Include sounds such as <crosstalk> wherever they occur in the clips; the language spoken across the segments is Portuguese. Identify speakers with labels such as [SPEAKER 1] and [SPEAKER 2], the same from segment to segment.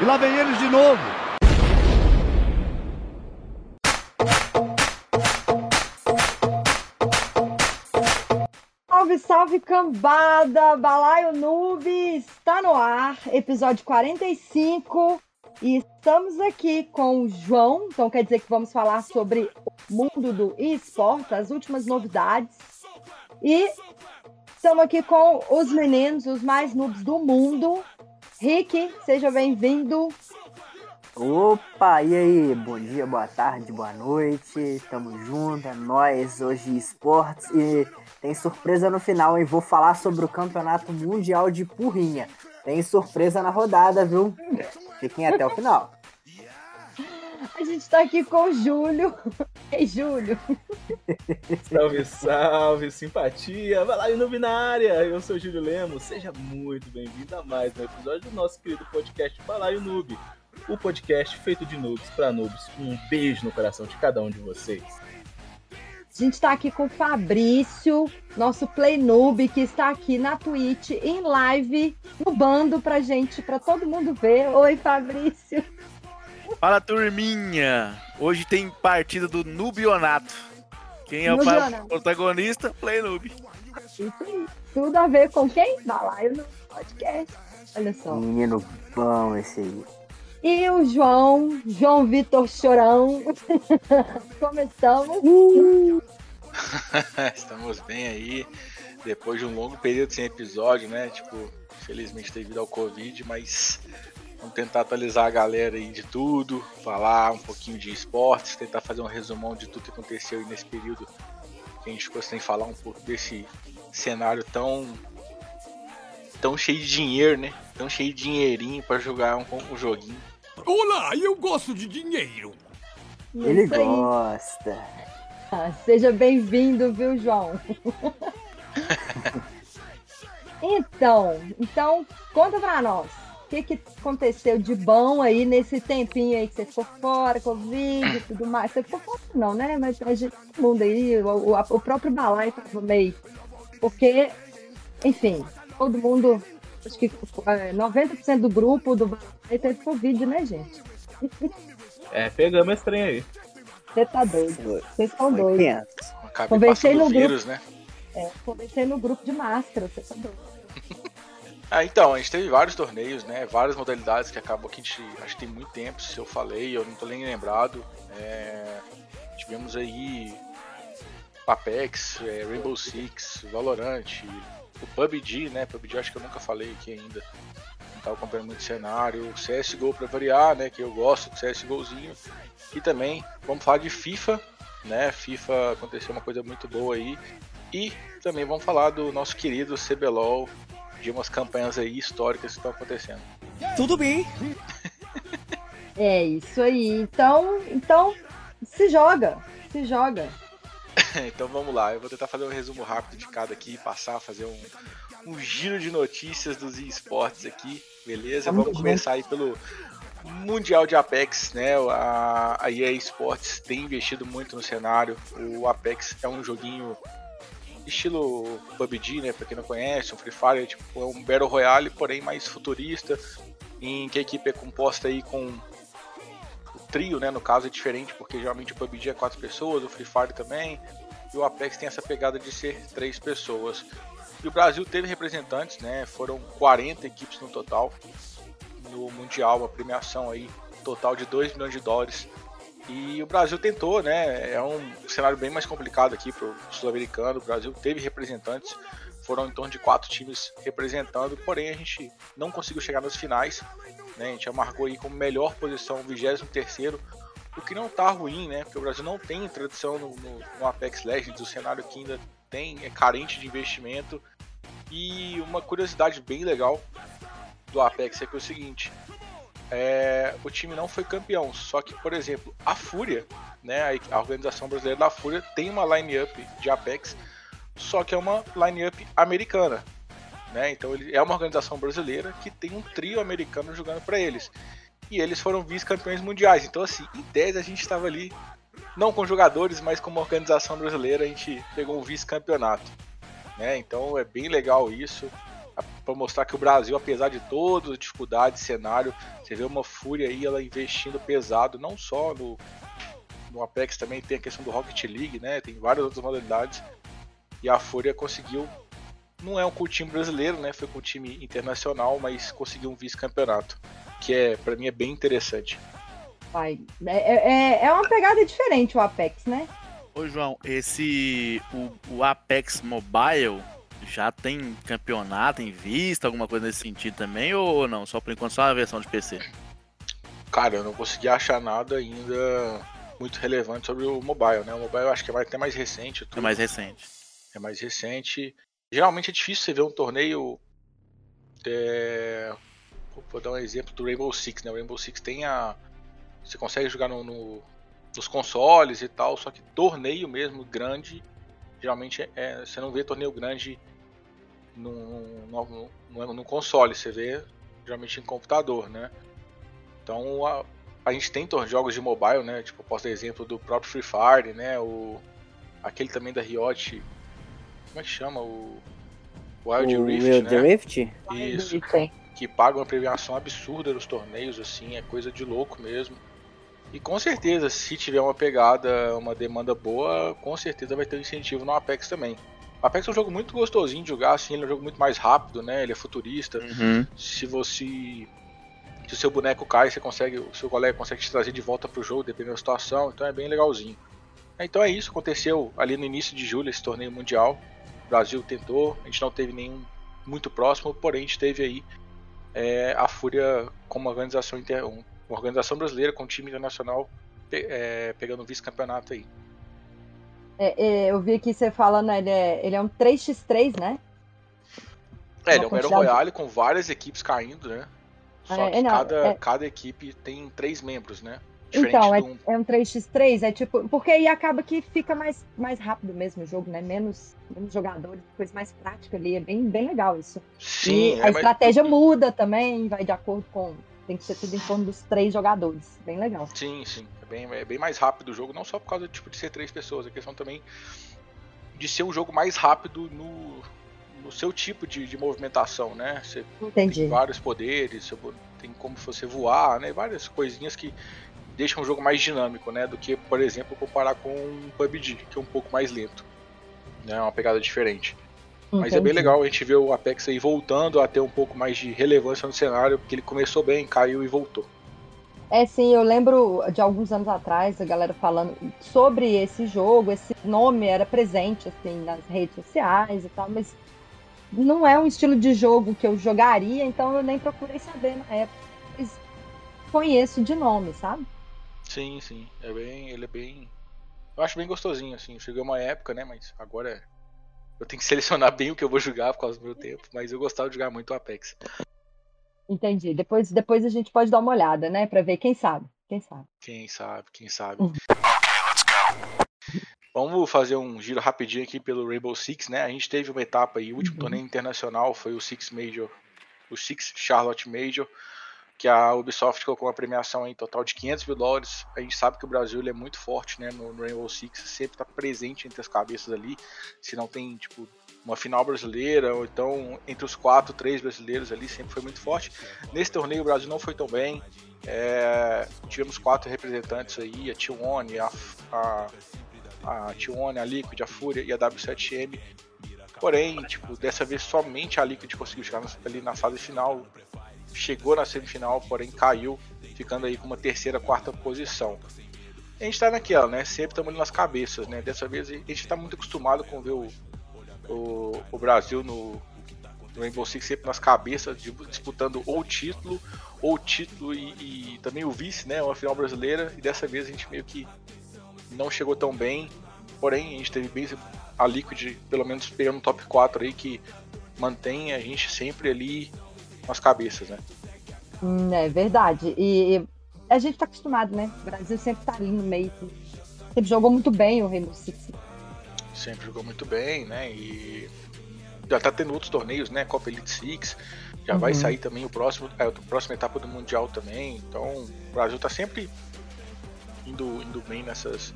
[SPEAKER 1] E lá vem eles de novo.
[SPEAKER 2] Salve, salve cambada! Balaio Noob está no ar, episódio 45. E estamos aqui com o João, então quer dizer que vamos falar sobre o mundo do esporte, as últimas novidades. E estamos aqui com os meninos, os mais noobs do mundo. Rick, seja bem-vindo.
[SPEAKER 3] Opa, e aí? Bom dia, boa tarde, boa noite. Tamo junto, é nóis, hoje esportes e tem surpresa no final, hein? Vou falar sobre o Campeonato Mundial de Porrinha. Tem surpresa na rodada, viu? Fiquem até o final.
[SPEAKER 2] A gente tá aqui com o Júlio. <laughs> Ei, Júlio.
[SPEAKER 4] Salve, salve, simpatia. Vai lá, Iluminária. Eu sou o Júlio Lemos. Seja muito bem-vindo a mais um episódio do nosso querido podcast Balaio Noob. O podcast feito de noobs para noobs. Um beijo no coração de cada um de vocês.
[SPEAKER 2] A gente está aqui com o Fabrício, nosso Play Noob, que está aqui na Twitch, em live, no bando pra gente, pra todo mundo ver. Oi, Fabrício.
[SPEAKER 5] Fala, turminha! Hoje tem partida do Nubionato. Quem é o protagonista? Play Noob.
[SPEAKER 2] Isso aí. Tudo a ver com quem? Balaio no podcast. Olha só.
[SPEAKER 3] Menino bom esse aí.
[SPEAKER 2] E o João, João Vitor Chorão. <laughs> Começamos. <laughs>
[SPEAKER 5] Estamos bem aí. Depois de um longo período sem episódio, né? Tipo, infelizmente devido ao Covid, mas vamos tentar atualizar a galera aí de tudo, falar um pouquinho de esportes, tentar fazer um resumão de tudo que aconteceu aí nesse período que a gente ficou sem falar um pouco desse cenário tão tão cheio de dinheiro, né? Tão cheio de dinheirinho para jogar um, um joguinho.
[SPEAKER 1] Olá, eu gosto de dinheiro.
[SPEAKER 3] Ele
[SPEAKER 2] Isso aí.
[SPEAKER 3] gosta.
[SPEAKER 2] Ah, Seja bem-vindo, viu, João? <laughs> então, então, conta pra nós. O que, que aconteceu de bom aí nesse tempinho aí que você ficou fora, Covid e tudo mais? Você ficou fora não, né? Mas a gente, todo mundo aí, o, o- o próprio Balai tava meio... Porque, enfim, todo mundo... Acho que é, 90% do grupo do Balai teve Covid, né, gente?
[SPEAKER 4] É, pegamos esse trem aí.
[SPEAKER 2] Você tá doido. Vocês estão doidos. Conversei no
[SPEAKER 5] o
[SPEAKER 2] grupo.
[SPEAKER 5] vírus, né?
[SPEAKER 2] É, conversei no grupo de máscara, você tá doido.
[SPEAKER 5] Ah, então, a gente teve vários torneios, né? Várias modalidades que acabou que a gente. Acho que tem muito tempo, se eu falei, eu não tô nem lembrado. É, tivemos aí Apex, é, Rainbow Six, Valorant, o PUBG, né? PUBG acho que eu nunca falei aqui ainda. Não tava acompanhando muito cenário. CSGO pra variar, né? Que eu gosto do CSGOzinho. E também vamos falar de FIFA, né? FIFA aconteceu uma coisa muito boa aí. E também vamos falar do nosso querido CBLOL, de umas campanhas aí históricas que estão acontecendo.
[SPEAKER 1] Tudo bem. <laughs>
[SPEAKER 2] É isso aí. Então, então se joga, se joga. <laughs>
[SPEAKER 5] então vamos lá, eu vou tentar fazer um resumo rápido de cada aqui, passar, fazer um, um giro de notícias dos esportes aqui, beleza?
[SPEAKER 2] Vamos
[SPEAKER 5] começar aí pelo Mundial de Apex, né? A, a EA Sports tem investido muito no cenário. O Apex é um joguinho estilo PUBG, né? Pra quem não conhece, um Free Fire, tipo, é um Battle Royale, porém mais futurista, em que a equipe é composta aí com o trio, né? No caso é diferente, porque geralmente o PUBG é quatro pessoas, o Free Fire também, e o Apex tem essa pegada de ser três pessoas. E o Brasil teve representantes, né? Foram 40 equipes no total no Mundial, uma premiação aí total de 2 milhões de dólares. E o Brasil tentou, né? É um cenário bem mais complicado aqui para o sul-americano. O Brasil teve representantes, foram em torno de quatro times representando, porém a gente não conseguiu chegar nas finais. Né? A gente marcou aí como melhor posição, 23 o que não tá ruim, né? Porque o Brasil não tem tradição no, no, no Apex Legends, o cenário que ainda tem é carente de investimento. E uma curiosidade bem legal do Apex é que é o seguinte: é, o time não foi campeão, só que, por exemplo, a Fúria, né, a, organização brasileira da Fúria, tem uma line-up de Apex, só que é uma line-up americana. Né? Então ele é uma organização brasileira que tem um trio americano jogando para eles. E eles foram vice-campeões mundiais. Então, assim, em tese a gente estava ali, não com jogadores, mas como organização brasileira, a gente pegou um vice-campeonato. Né? Então é bem legal isso. Para mostrar que o Brasil, apesar de todas as dificuldades, cenário, você vê uma fúria aí, ela investindo pesado, não só no, no Apex, também tem a questão do Rocket League, né? Tem várias outras modalidades. E a Fúria conseguiu. Não é um com o time brasileiro, né? Foi com o time internacional, mas conseguiu um vice-campeonato. Que é, para mim, é bem interessante.
[SPEAKER 2] Vai. É, é, é uma pegada diferente o Apex, né?
[SPEAKER 6] Ô João, esse. O, o Apex Mobile já tem campeonato em vista, alguma coisa nesse sentido também, ou não? Só por enquanto só a versão de PC?
[SPEAKER 5] Cara, eu não consegui achar nada ainda muito relevante sobre o mobile, né? O mobile eu acho que vai até mais recente.
[SPEAKER 6] Tudo. É mais recente.
[SPEAKER 5] É mais recente. Geralmente é difícil você ver um torneio. É... Vou dar um exemplo do Rainbow Six, né? O Rainbow Six tem a. Você consegue jogar no, no nos consoles e tal, só que torneio mesmo grande, geralmente é, você não vê torneio grande no, no, no, no console, você vê geralmente em computador, né? Então a, a gente tem jogos de mobile, né? Tipo, posso dar exemplo do próprio Free Fire, né? O, aquele também da Riot, como é que chama? O Wild
[SPEAKER 3] o
[SPEAKER 5] Rift,
[SPEAKER 3] Wild
[SPEAKER 5] né?
[SPEAKER 3] Rift?
[SPEAKER 5] Isso. Que paga uma premiação absurda nos torneios, assim, é coisa de louco mesmo. E com certeza, se tiver uma pegada, uma demanda boa, com certeza vai ter um incentivo no Apex também. O Apex é um jogo muito gostosinho de jogar, assim, ele é um jogo muito mais rápido, né? Ele é futurista.
[SPEAKER 6] Uhum.
[SPEAKER 5] Se você. Se o seu boneco cai, você consegue. O seu colega consegue te trazer de volta pro jogo, dependendo da situação, então é bem legalzinho. Então é isso, aconteceu ali no início de julho esse torneio mundial. O Brasil tentou, a gente não teve nenhum muito próximo, porém a gente teve aí é, a Fúria como organização inter, uma organização brasileira com um time internacional é, pegando vice-campeonato aí.
[SPEAKER 2] É, é, eu vi aqui você falando, ele é, ele é um 3x3, né?
[SPEAKER 5] É, ele é um Battle Royale com várias equipes caindo, né? Só
[SPEAKER 2] É,
[SPEAKER 5] que
[SPEAKER 2] não,
[SPEAKER 5] cada,
[SPEAKER 2] é-
[SPEAKER 5] cada equipe tem três membros, né? Diferente
[SPEAKER 2] Então, é,
[SPEAKER 5] um.
[SPEAKER 2] é um 3x3, é tipo. Porque aí acaba que fica mais, mais rápido mesmo o jogo, né? Menos, menos jogadores, coisa mais prática ali. É bem, bem legal isso.
[SPEAKER 5] Sim,
[SPEAKER 2] e
[SPEAKER 5] é,
[SPEAKER 2] a
[SPEAKER 5] mas-
[SPEAKER 2] estratégia muda também, vai de acordo com. Tem que ser tudo em torno dos três jogadores. Bem legal.
[SPEAKER 5] Sim, sim. É bem, é bem mais rápido o jogo, não só por causa tipo, de ser três pessoas, a questão também de ser um jogo mais rápido no, no seu tipo de, de movimentação, né? Você
[SPEAKER 2] Entendi.
[SPEAKER 5] tem vários poderes, tem como você voar, né? Várias coisinhas que deixam o jogo mais dinâmico, né? Do que, por exemplo, comparar com um PUBG, que é um pouco mais lento. Né? É uma pegada diferente. Mas é bem
[SPEAKER 2] Entendi.
[SPEAKER 5] legal a gente ver o Apex aí voltando a ter um pouco mais de relevância no cenário, porque ele começou bem, caiu e voltou.
[SPEAKER 2] É, sim, eu lembro de alguns anos atrás a galera falando sobre esse jogo, esse nome era presente assim nas redes sociais e tal, mas não é um estilo de jogo que eu jogaria, então eu nem procurei saber na época. Mas conheço de nome, sabe?
[SPEAKER 5] Sim, sim. É bem. Ele é bem. Eu acho bem gostosinho, assim. Cheguei uma época, né? Mas agora eu tenho que <laughs> selecionar bem o que eu vou jogar por causa do meu tempo. Mas eu gostava de jogar muito o Apex.
[SPEAKER 2] Entendi. Depois, depois a gente pode dar uma olhada, né, Pra ver quem sabe. Quem sabe.
[SPEAKER 5] Quem sabe, quem sabe.
[SPEAKER 2] Uhum. <laughs>
[SPEAKER 5] Vamos fazer um giro rapidinho aqui pelo Rainbow Six, né? A gente teve uma etapa aí, o último
[SPEAKER 2] Uhum.
[SPEAKER 5] torneio internacional foi o Six Major, o Six Charlotte Major, que a Ubisoft colocou uma premiação em total de 500 mil dólares. A gente sabe que o Brasil é muito forte, né? No, no Rainbow Six, sempre está presente entre as cabeças ali. Se não tem, tipo, uma final brasileira, ou então entre os quatro, três brasileiros ali, sempre foi muito forte. Nesse torneio o Brasil não foi tão bem. É, tivemos quatro representantes aí, a T1, a, a, a T1, a Liquid, a Fúria e a W7M. Porém, tipo, dessa vez somente a Liquid conseguiu chegar ali na fase final. Chegou na semifinal, porém caiu, ficando aí com uma terceira, quarta posição. A gente tá naquela, né? Sempre estamos nas cabeças, né? Dessa vez a gente tá muito acostumado com ver o, o, o Brasil no, no Rainbow Six sempre nas cabeças, disputando ou título, ou o título e, e também o vice, né? Uma final brasileira. E dessa vez a gente meio que não chegou tão bem. Porém, a gente teve bem a Liquid, pelo menos pegando o top 4 aí, que mantém a gente sempre ali nas cabeças, né?
[SPEAKER 2] Hum, É verdade. E e a gente tá acostumado, né? O Brasil sempre tá ali no meio. Sempre jogou muito bem o Rainbow Six.
[SPEAKER 5] Sempre jogou muito bem, né? E já tá tendo outros torneios, né? Copa Elite Six. Já vai
[SPEAKER 2] Uhum.
[SPEAKER 5] sair também o próximo, é, a próxima etapa do Mundial também. Então, o Brasil tá sempre indo, indo bem nessas,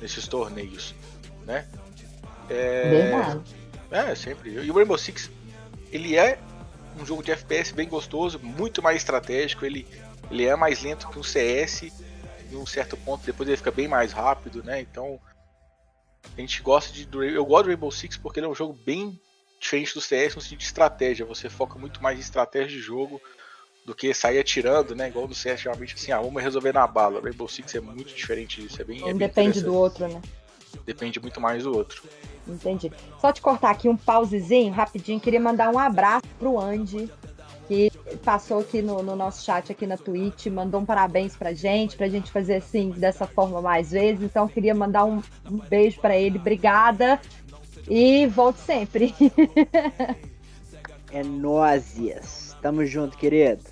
[SPEAKER 5] nesses torneios, né? É,
[SPEAKER 2] Verdade.
[SPEAKER 5] É, sempre. E o Rainbow Six, ele é um jogo de FPS bem gostoso, muito mais estratégico. Ele, ele é mais lento que um CS, em um certo ponto, depois ele fica bem mais rápido, né? Então a gente gosta de. Eu gosto do Rainbow Six porque ele é um jogo bem diferente do CS no sentido de estratégia. Você foca muito mais em estratégia de jogo do que sair atirando, né? Igual no CS, geralmente assim, ah, vamos resolver na bala. Rainbow Six é muito diferente disso. É bem,
[SPEAKER 2] Um
[SPEAKER 5] é bem
[SPEAKER 2] depende do outro, né?
[SPEAKER 5] Depende muito mais do outro.
[SPEAKER 2] Entendi. Só te cortar aqui um pausezinho, rapidinho. Queria mandar um abraço pro Andy, passou aqui no, no nosso chat aqui na Twitch, mandou um parabéns pra gente, pra gente fazer assim, dessa forma mais vezes. Então, queria mandar um, um beijo pra ele. Obrigada. E volte sempre. <laughs>
[SPEAKER 3] É nósias. Tamo junto, querido.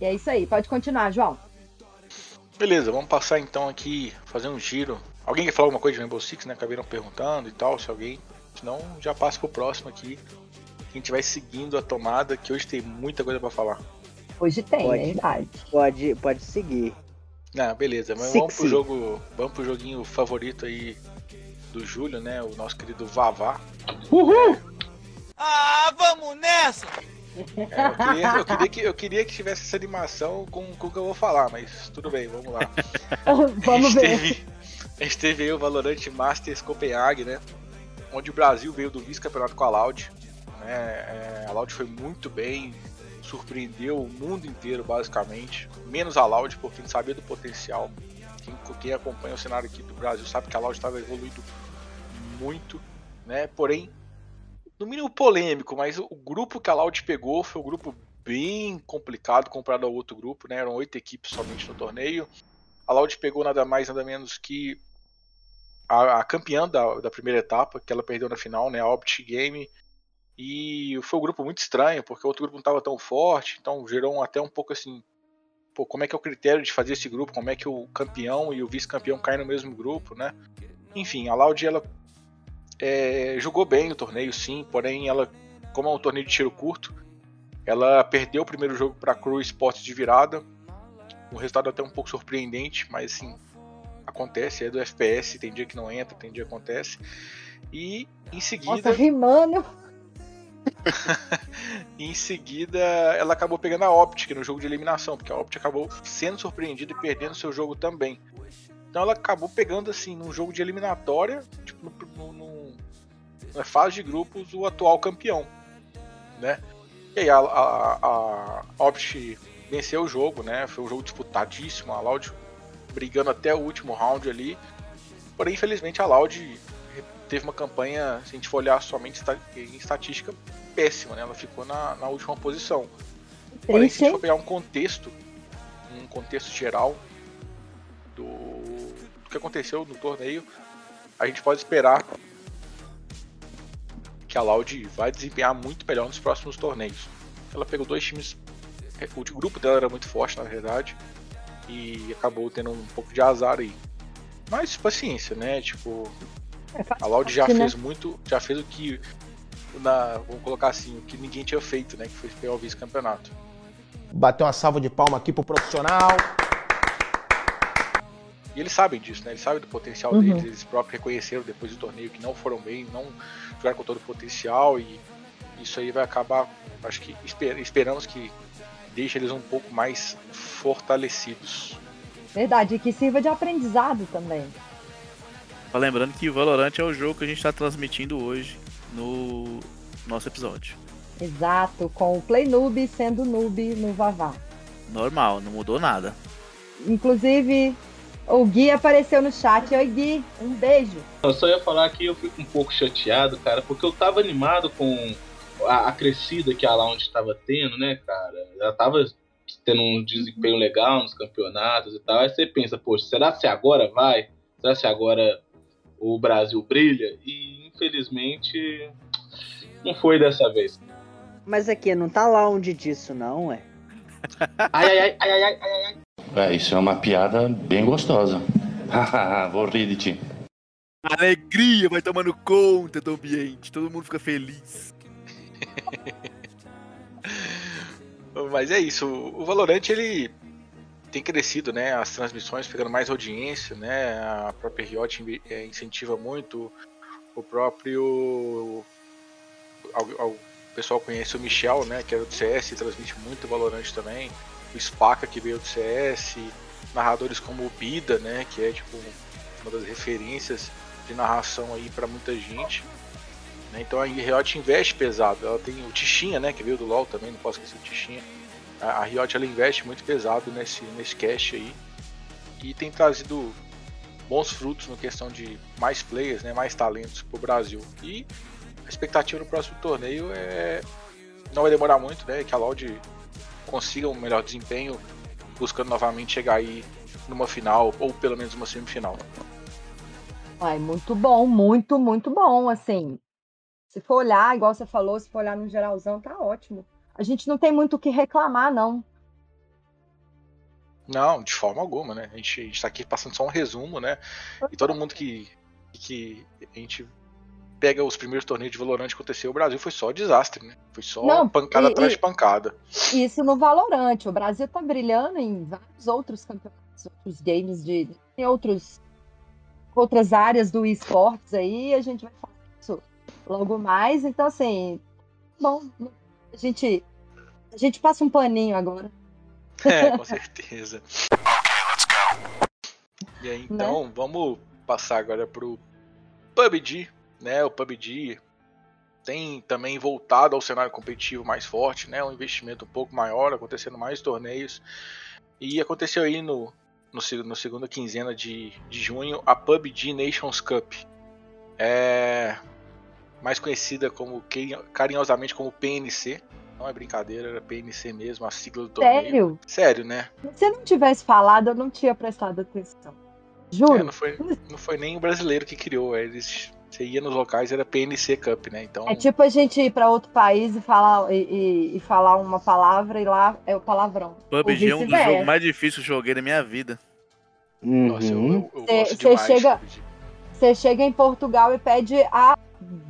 [SPEAKER 2] E é isso aí. Pode continuar, João.
[SPEAKER 5] Beleza, vamos passar então aqui, fazer um giro. Alguém quer falar alguma coisa de Rainbow Six, né? Acabaram perguntando e tal, se alguém. Senão já passa pro próximo aqui. A gente vai seguindo a tomada, que hoje tem muita coisa pra falar.
[SPEAKER 2] Hoje tem,
[SPEAKER 3] Pode.
[SPEAKER 2] é verdade.
[SPEAKER 3] Pode, pode seguir.
[SPEAKER 5] Ah, beleza, mas vamos pro jogo. Vamos pro joguinho favorito aí do Júlio, né? O nosso querido Vavá.
[SPEAKER 2] Uhul!
[SPEAKER 1] Ah, vamos nessa!
[SPEAKER 5] É, eu, queria, eu queria que, eu queria que tivesse essa animação com, com o que eu vou falar, mas tudo bem, vamos lá. <laughs>
[SPEAKER 2] Vamos
[SPEAKER 5] a gente
[SPEAKER 2] ver.
[SPEAKER 5] Teve, a gente teve aí o Valorant Masters Copenhague, né? Onde o Brasil veio do vice-campeonato com a Loud. Né? É, a Loud foi muito bem, surpreendeu o mundo inteiro, basicamente. Menos a Loud, porque a sabia do potencial. Quem, quem acompanha o cenário aqui do Brasil sabe que a Loud estava evoluindo muito, né? Porém, no mínimo polêmico, mas o grupo que a Loud pegou foi um grupo bem complicado comparado ao outro grupo, né? Eram oito equipes somente no torneio. A Loud pegou nada mais, nada menos que a, a campeã da, da primeira etapa, que ela perdeu na final, né? A Optic Game. E foi um grupo muito estranho, porque o outro grupo não estava tão forte, então gerou até um pouco assim. Pô, como é que é o critério de fazer esse grupo? Como é que o campeão e o vice-campeão caem no mesmo grupo, né? Enfim, a Loud ela é, jogou bem o torneio, sim, porém ela, como é um torneio de tiro curto, ela perdeu o primeiro jogo para a Crew Sports de virada. Um resultado até um pouco surpreendente, mas assim, acontece, é do FPS, tem dia que não entra, tem dia que acontece. E em seguida,
[SPEAKER 2] Nossa, rimando. <laughs>
[SPEAKER 5] em seguida ela acabou pegando a Optic no jogo de eliminação, porque a Optic acabou sendo surpreendida e perdendo seu jogo também. Então ela acabou pegando assim num jogo de eliminatória, tipo no, no, na fase de grupos, o atual campeão, né? E aí a, a, a Optic venceu o jogo, né? Foi um jogo disputadíssimo, a Loud brigando até o último round ali. Porém, infelizmente, a Loud teve uma campanha, se a gente for olhar somente em estatística, péssima, né? Ela ficou na, na última posição. Porém, se a gente for pegar um contexto, um contexto geral do, do que aconteceu no torneio, a gente pode esperar que a Loud vai desempenhar muito melhor nos próximos torneios. Ela pegou dois times, o grupo dela era muito forte na verdade, e acabou tendo um pouco de azar aí. Mas paciência, né? Tipo,
[SPEAKER 2] É, <laughs>
[SPEAKER 5] a Loud já
[SPEAKER 2] né?
[SPEAKER 5] fez muito, já fez o que, na, vamos colocar assim, o que ninguém tinha feito, né? Que foi pegar o vice-campeonato.
[SPEAKER 7] Bater uma salva de palma aqui pro profissional.
[SPEAKER 5] E eles sabem disso, né? Eles sabem do potencial
[SPEAKER 2] Uhum.
[SPEAKER 5] deles, eles próprios reconheceram depois do torneio que não foram bem, não jogaram com todo o potencial e isso aí vai acabar, acho que esper- esperamos que deixe eles um pouco mais fortalecidos.
[SPEAKER 2] Verdade, e que sirva de aprendizado também.
[SPEAKER 6] Só lembrando que Valorant é o jogo que a gente tá transmitindo hoje no nosso episódio.
[SPEAKER 2] Exato, com o Play Noob sendo noob no Vavá.
[SPEAKER 6] Normal, não mudou nada.
[SPEAKER 2] Inclusive, o Gui apareceu no chat. Oi, Gui, um beijo.
[SPEAKER 4] Eu só ia falar que eu fico um pouco chateado, cara, porque eu tava animado com a, a crescida que a Lounge tava tendo, né, cara? Ela tava tendo um desempenho legal nos campeonatos e tal. Aí você pensa, poxa, será se agora vai? Será se agora o Brasil brilha? E infelizmente não foi dessa vez.
[SPEAKER 3] Mas aqui, não tá lá onde disso, não, é?
[SPEAKER 4] Ai, ai, ai, ai, ai, ai, ai.
[SPEAKER 8] É, isso é uma piada bem gostosa. Hahaha, <laughs> Vou rir de ti.
[SPEAKER 6] Alegria vai tomando conta do ambiente, todo mundo fica feliz. <laughs>
[SPEAKER 5] Mas é isso, o Valorant ele tem crescido, né? As transmissões pegando mais audiência, né? A própria Riot eh, incentiva muito o próprio al- pessoal conhece o Michel, né, que era do CS, transmite muito Valorant também. O Spaca, que veio do CS. Narradores como o Bida, né, que é tipo uma das referências de narração aí para muita gente. Né? Então a Riot investe pesado. Ela tem o Tichinha, né, que veio do LoL também, não posso esquecer o Tichinha. A Riot ela investe muito pesado nesse, nesse cast aí. E tem trazido bons frutos na questão de mais players, né, mais talentos para o Brasil. E a expectativa no próximo torneio é não vai demorar muito, né, que a Loud consiga um melhor desempenho, buscando novamente chegar aí numa final ou pelo menos uma semifinal.
[SPEAKER 2] Ai, muito bom, muito, muito bom, assim. Se for olhar, igual você falou, se for olhar no geralzão, tá ótimo. A gente não tem muito o que reclamar, não.
[SPEAKER 5] Não, de forma alguma, né? A gente, a gente tá aqui passando só um resumo, né? E todo mundo que, que a gente pega os primeiros torneios de Valorant que aconteceu, o Brasil foi só desastre, né? Foi só
[SPEAKER 2] Não,
[SPEAKER 5] pancada
[SPEAKER 2] e-
[SPEAKER 5] atrás de pancada.
[SPEAKER 2] Isso no Valorante. O Brasil tá brilhando em vários outros campeonatos, outros games de em outros outras áreas do esportes aí, a gente vai falar isso logo mais. Então assim, bom, a gente a gente passa um paninho agora.
[SPEAKER 5] É, <laughs> com certeza. E aí,
[SPEAKER 2] Né?
[SPEAKER 5] então, vamos passar agora pro PUBG, né? O PUBG tem também voltado ao cenário competitivo mais forte, né? Um investimento um pouco maior, acontecendo mais torneios. E aconteceu aí no, no, no segunda quinzena de, de junho a PUBG Nations Cup. É mais conhecida como carinho- carinhosamente como PNC. Não é brincadeira, era PNC mesmo, a sigla do torneio.
[SPEAKER 2] Sério?
[SPEAKER 5] Sério, né?
[SPEAKER 2] Se eu não tivesse falado, eu não tinha prestado atenção.
[SPEAKER 5] É,
[SPEAKER 2] Juro.
[SPEAKER 5] não, foi, não foi nem o brasileiro que criou. Eles, você ia nos locais, era PNC Cup, né? Então,
[SPEAKER 2] É tipo a gente ir pra outro país e falar, e, e- e falar uma palavra e lá é o palavrão.
[SPEAKER 6] PUBG é um dos jogos mais difíceis que eu joguei na minha vida.
[SPEAKER 5] nossa, eu,
[SPEAKER 3] Uhum.
[SPEAKER 5] eu, eu
[SPEAKER 2] Cê-
[SPEAKER 5] gosto
[SPEAKER 2] cê
[SPEAKER 5] demais.
[SPEAKER 2] chega- Você chega em Portugal e pede a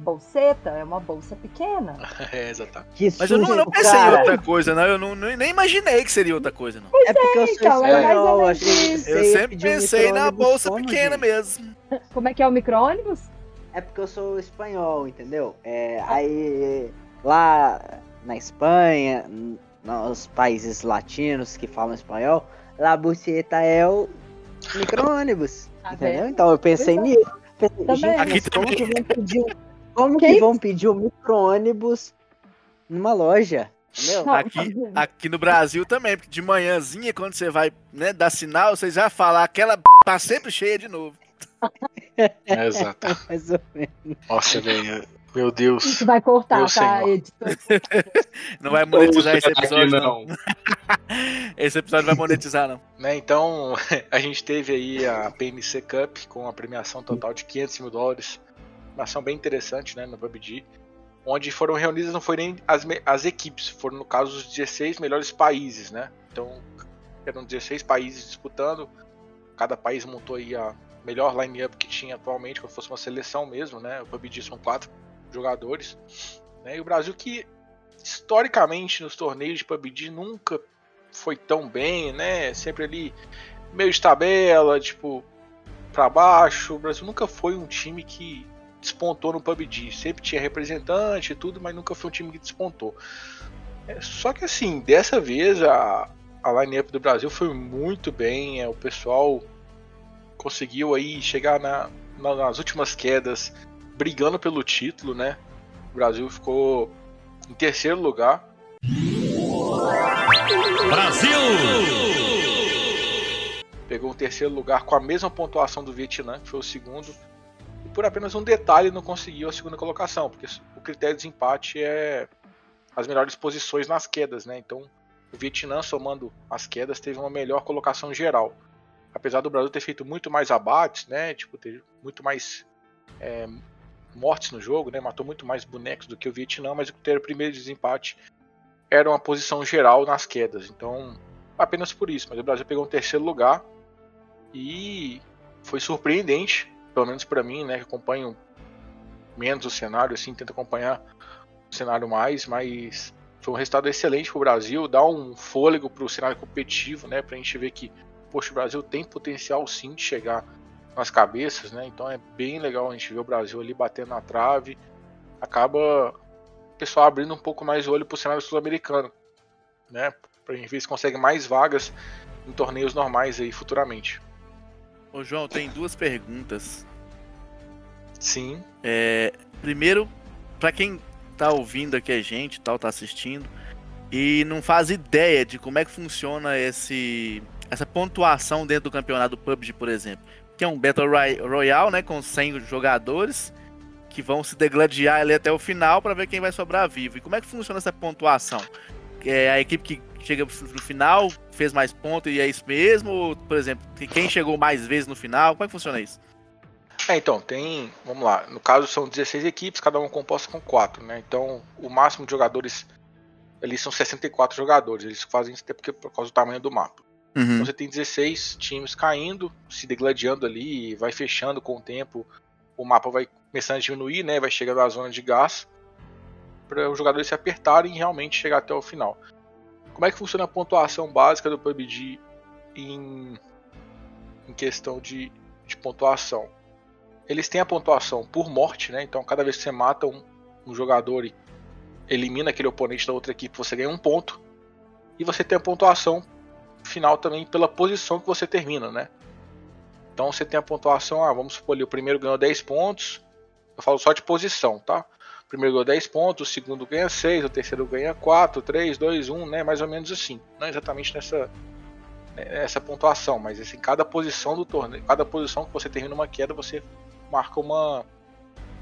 [SPEAKER 2] bolseta, é uma bolsa pequena. <laughs>
[SPEAKER 5] É, exatamente.
[SPEAKER 3] Que
[SPEAKER 6] Mas eu não, não pensei em
[SPEAKER 3] cara.
[SPEAKER 6] outra coisa, não. Eu não, nem nem imaginei que seria outra coisa, não.
[SPEAKER 3] É porque eu sou
[SPEAKER 2] então, é mais ou
[SPEAKER 3] espanhol,
[SPEAKER 2] isso.
[SPEAKER 3] você
[SPEAKER 6] Eu sempre
[SPEAKER 3] um
[SPEAKER 6] pensei na bolsa
[SPEAKER 3] como,
[SPEAKER 6] pequena
[SPEAKER 3] gente?
[SPEAKER 6] mesmo. <laughs>
[SPEAKER 2] Como é que é o micro-ônibus?
[SPEAKER 3] É porque eu sou espanhol, entendeu? É, aí lá na Espanha, nos países latinos que falam espanhol, la buceta é o micro-ônibus.
[SPEAKER 2] Tá
[SPEAKER 3] entendeu?
[SPEAKER 2] vendo?
[SPEAKER 3] Então eu pensei
[SPEAKER 2] Pois
[SPEAKER 3] nisso. Pensei, gente,
[SPEAKER 6] Aqui
[SPEAKER 3] mas como
[SPEAKER 6] também.
[SPEAKER 3] que vão pedir, como
[SPEAKER 2] Que
[SPEAKER 3] que vão pedir o micro-ônibus numa loja?
[SPEAKER 2] Não,
[SPEAKER 6] Aqui, aqui no Brasil também, porque de manhãzinha, quando você vai né, dar sinal, vocês já falar aquela tá sempre cheia de novo.
[SPEAKER 5] É, <laughs> exato.
[SPEAKER 3] Mais ou menos.
[SPEAKER 5] Nossa, velho. Meu Deus.
[SPEAKER 2] Isso vai cortar,
[SPEAKER 5] Meu
[SPEAKER 2] tá? <laughs>
[SPEAKER 6] Não vai monetizar esse episódio, não. <laughs> Esse episódio vai monetizar, não.
[SPEAKER 5] Né, então, a gente teve aí a PNC Cup com a premiação total de 500 mil dólares. Uma ação bem interessante né, no PUBG. Onde foram reunidas não foram nem as, as equipes, foram no caso os 16 melhores países, né? Então, eram 16 países disputando. Cada país montou aí a melhor line-up que tinha atualmente, como se fosse uma seleção mesmo, né? O PUBG são quatro jogadores. Né? E o Brasil que, historicamente, nos torneios de PUBG nunca foi tão bem, né? Sempre ali meio de tabela, tipo, pra baixo. O Brasil nunca foi um time que despontou no PUBG. Sempre tinha representante e tudo, mas nunca foi um time que despontou. É, só que assim, dessa vez a, a line-up do Brasil foi muito bem. É, o pessoal conseguiu aí chegar na, na- nas últimas quedas brigando pelo título, né? O Brasil ficou em terceiro lugar. Pegou o terceiro lugar com a mesma pontuação do Vietnã, que foi o segundo. Por apenas um detalhe não conseguiu a segunda colocação, porque o critério de desempate é as melhores posições nas quedas, né? Então o Vietnã, somando as quedas, teve uma melhor colocação geral. Apesar do Brasil ter feito muito mais abates, né? Tipo, ter muito mais é, mortes no jogo, né? Matou muito mais bonecos do que o Vietnã, mas o critério primeiro de desempate era uma posição geral nas quedas. Então, apenas por isso. Mas o Brasil pegou um terceiro lugar e foi surpreendente, pelo menos para mim, né? Que acompanho menos o cenário, assim, tento acompanhar o cenário mais, mas foi um resultado excelente para o Brasil, dá um fôlego para o cenário competitivo, né? Para a gente ver que, poxa, o Brasil tem potencial sim de chegar nas cabeças, né? Então é bem legal a gente ver o Brasil ali batendo na trave. Acaba pessoal abrindo um pouco mais o olho pro cenário sul-americano, né? Pra gente ver se consegue mais vagas em torneios normais aí futuramente.
[SPEAKER 6] Ô João, tem duas perguntas.
[SPEAKER 5] Sim.
[SPEAKER 6] É, primeiro, pra quem tá ouvindo aqui a gente, tal, tá assistindo e não faz ideia de como é que funciona esse essa pontuação dentro do campeonato PUBG, por exemplo, que é um Battle Royale, né, com 100 jogadores que vão se degladiar ali até o final para ver quem vai sobrar vivo. E como é que funciona essa pontuação? É a equipe que chega no final fez mais pontos e é isso mesmo? Ou, por exemplo, quem chegou mais vezes no final? Como é que funciona isso?
[SPEAKER 5] É, então, tem. Vamos lá. No caso, são 16 equipes, cada uma composta com 4, né? Então, o máximo de jogadores ali são 64 jogadores. Eles fazem isso até porque, por causa do tamanho do mapa.
[SPEAKER 6] Uhum.
[SPEAKER 5] Então, você tem 16 times caindo, se degladiando ali, vai fechando com o tempo. O mapa vai começando a diminuir, né? Vai chegando à zona de gás. Para os jogadores se apertarem e realmente chegar até o final. Como é que funciona a pontuação básica do PUBG em, em questão de, de pontuação? Eles têm a pontuação por morte, né? Então cada vez que você mata um, um jogador e elimina aquele oponente da outra equipe, você ganha um ponto. E você tem a pontuação final também pela posição que você termina, né? Então você tem a pontuação, ah, vamos supor ali, o primeiro ganhou 10 pontos. Eu falo só de posição, tá? O primeiro ganhou 10 pontos, o segundo ganha 6, o terceiro ganha 4, 3, 2, 1, né? Mais ou menos assim. Não exatamente nessa, nessa pontuação, mas assim, cada posição do torneio, cada posição que você termina uma queda, você marca uma,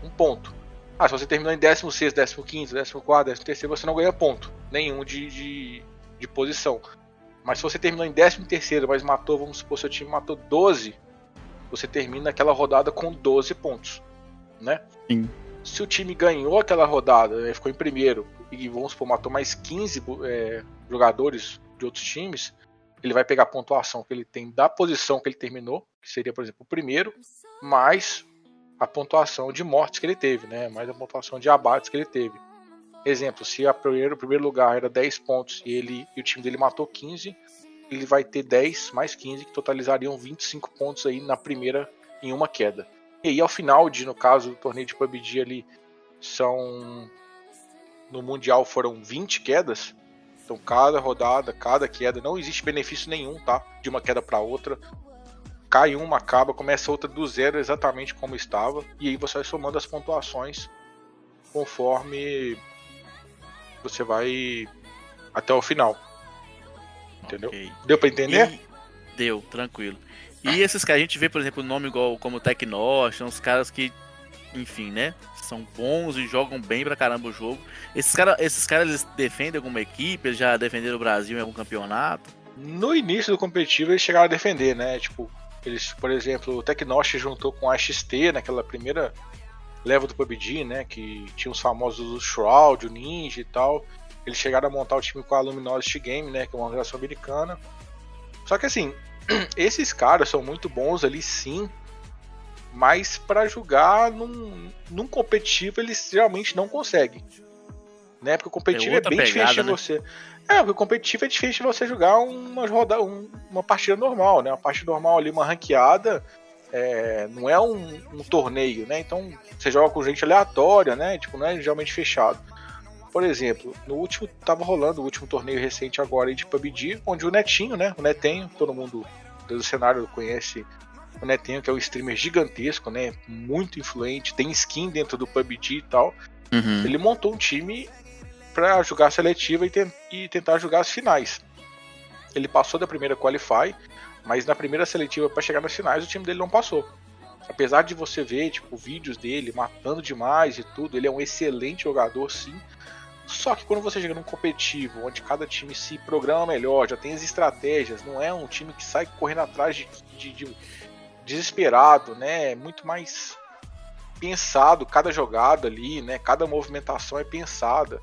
[SPEAKER 5] um ponto. Ah, se você terminou em 16, 15, 14, 13, você não ganha ponto nenhum de, de, de posição. Mas se você terminou em 13, mas matou, vamos supor, seu time matou 12, você termina aquela rodada com 12 pontos, né?
[SPEAKER 6] Sim.
[SPEAKER 5] Se o time ganhou aquela rodada, né, ficou em primeiro, e vamos supor, matou mais 15 é, jogadores de outros times, ele vai pegar a pontuação que ele tem da posição que ele terminou, que seria, por exemplo, o primeiro, mais a pontuação de mortes que ele teve, né? Mais a pontuação de abates que ele teve. Exemplo, se a primeiro, o primeiro lugar era 10 pontos e ele e o time dele matou 15, ele vai ter 10 mais 15 que totalizariam 25 pontos aí na primeira em uma queda. E aí ao final de, no caso do torneio de PUBG ali, são no mundial foram 20 quedas. Então cada rodada, cada queda, não existe benefício nenhum, tá? De uma queda para outra cai uma, acaba, começa outra do zero exatamente como estava, e aí você vai somando as pontuações conforme você vai até o final. Entendeu?
[SPEAKER 6] Ok.
[SPEAKER 5] Deu para entender?
[SPEAKER 6] E- Deu, tranquilo. E esses caras, a gente vê, por exemplo, nome igual como Tecnos, são os caras que, enfim, né? São bons e jogam bem pra caramba o jogo. Esses caras, esses caras eles defendem alguma equipe? Eles já defenderam o Brasil em algum campeonato?
[SPEAKER 5] No início do competitivo eles chegaram a defender, né? Tipo, eles, por exemplo, o Tecnos juntou com a XT naquela primeira leva do PUBG, né? Que tinha os famosos o Shroud, o Ninja e tal. Eles chegaram a montar o time com a Luminosity Game, né? Que é uma organização americana. Só que assim, <clears throat> esses caras são muito bons ali sim, mas para jogar num, num competitivo eles realmente não conseguem. Né? Porque o competitivo é, bem
[SPEAKER 6] pegada,
[SPEAKER 5] de
[SPEAKER 6] né?
[SPEAKER 5] você. É, porque o competitivo é diferente de você jogar uma, roda, um- uma partida normal, né? Uma partida normal ali, uma ranqueada, é, não é um, um torneio, né? Então você joga com gente aleatória, né? Tipo, não é geralmente fechado. Por exemplo, no último, tava rolando o último torneio recente agora de PUBG, onde o Netinho, né? O Netinho, todo mundo do cenário conhece o Netinho, que é um streamer gigantesco, né? Muito influente, tem skin dentro do PUBG e tal.
[SPEAKER 6] Uhum.
[SPEAKER 5] Ele montou um time para jogar a seletiva e, ten- e tentar jogar as finais. Ele passou da primeira qualify, mas na primeira seletiva para chegar nas finais o time dele não passou. Apesar de você ver tipo vídeos dele matando demais e tudo, ele é um excelente jogador sim. Só que quando você chega num competitivo, onde cada time se programa melhor, já tem as estratégias, não é um time que sai correndo atrás de, de- de- desesperado, né? É muito mais pensado cada jogada ali, né? Cada movimentação é pensada.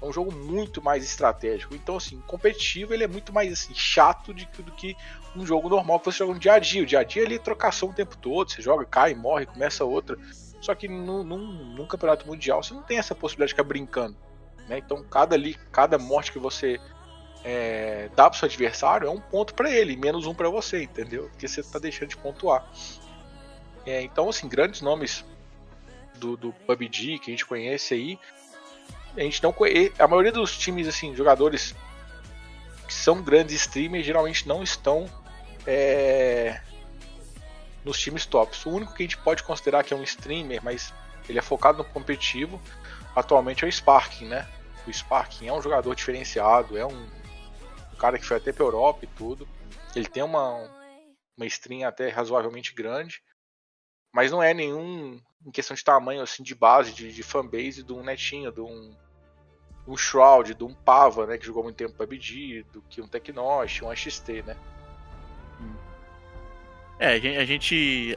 [SPEAKER 5] É um jogo muito mais estratégico. Então, assim, competitivo ele é muito mais assim, chato de, do que um jogo normal que você joga no dia a dia. O dia a dia ele é trocação o tempo todo. Você joga, cai, morre, começa outra. Só que no, num, num campeonato mundial você não tem essa possibilidade de ficar brincando. Né? Então, cada ali, cada morte que você é, dá pro seu adversário é um ponto para ele, menos um para você, entendeu? Porque você tá deixando de pontuar. É, então, assim, grandes nomes do, do PUBG que a gente conhece aí a gente não conhece. A maioria dos times, assim, jogadores que são grandes streamers, geralmente não estão é, nos times tops. O único que a gente pode considerar que é um streamer, mas ele é focado no competitivo, atualmente é o Sparking, né? O Sparking é um jogador diferenciado, é um, cara que foi até pra Europa e tudo. Ele tem uma, uma stream até razoavelmente grande, mas não é nenhum em questão de tamanho assim de base, de, de fanbase de um Netinho, de um, um Shroud, de um Pava, né, que jogou muito tempo PUBG, do que um Tecnosh, um AXT, né?
[SPEAKER 6] É, a gente. A gente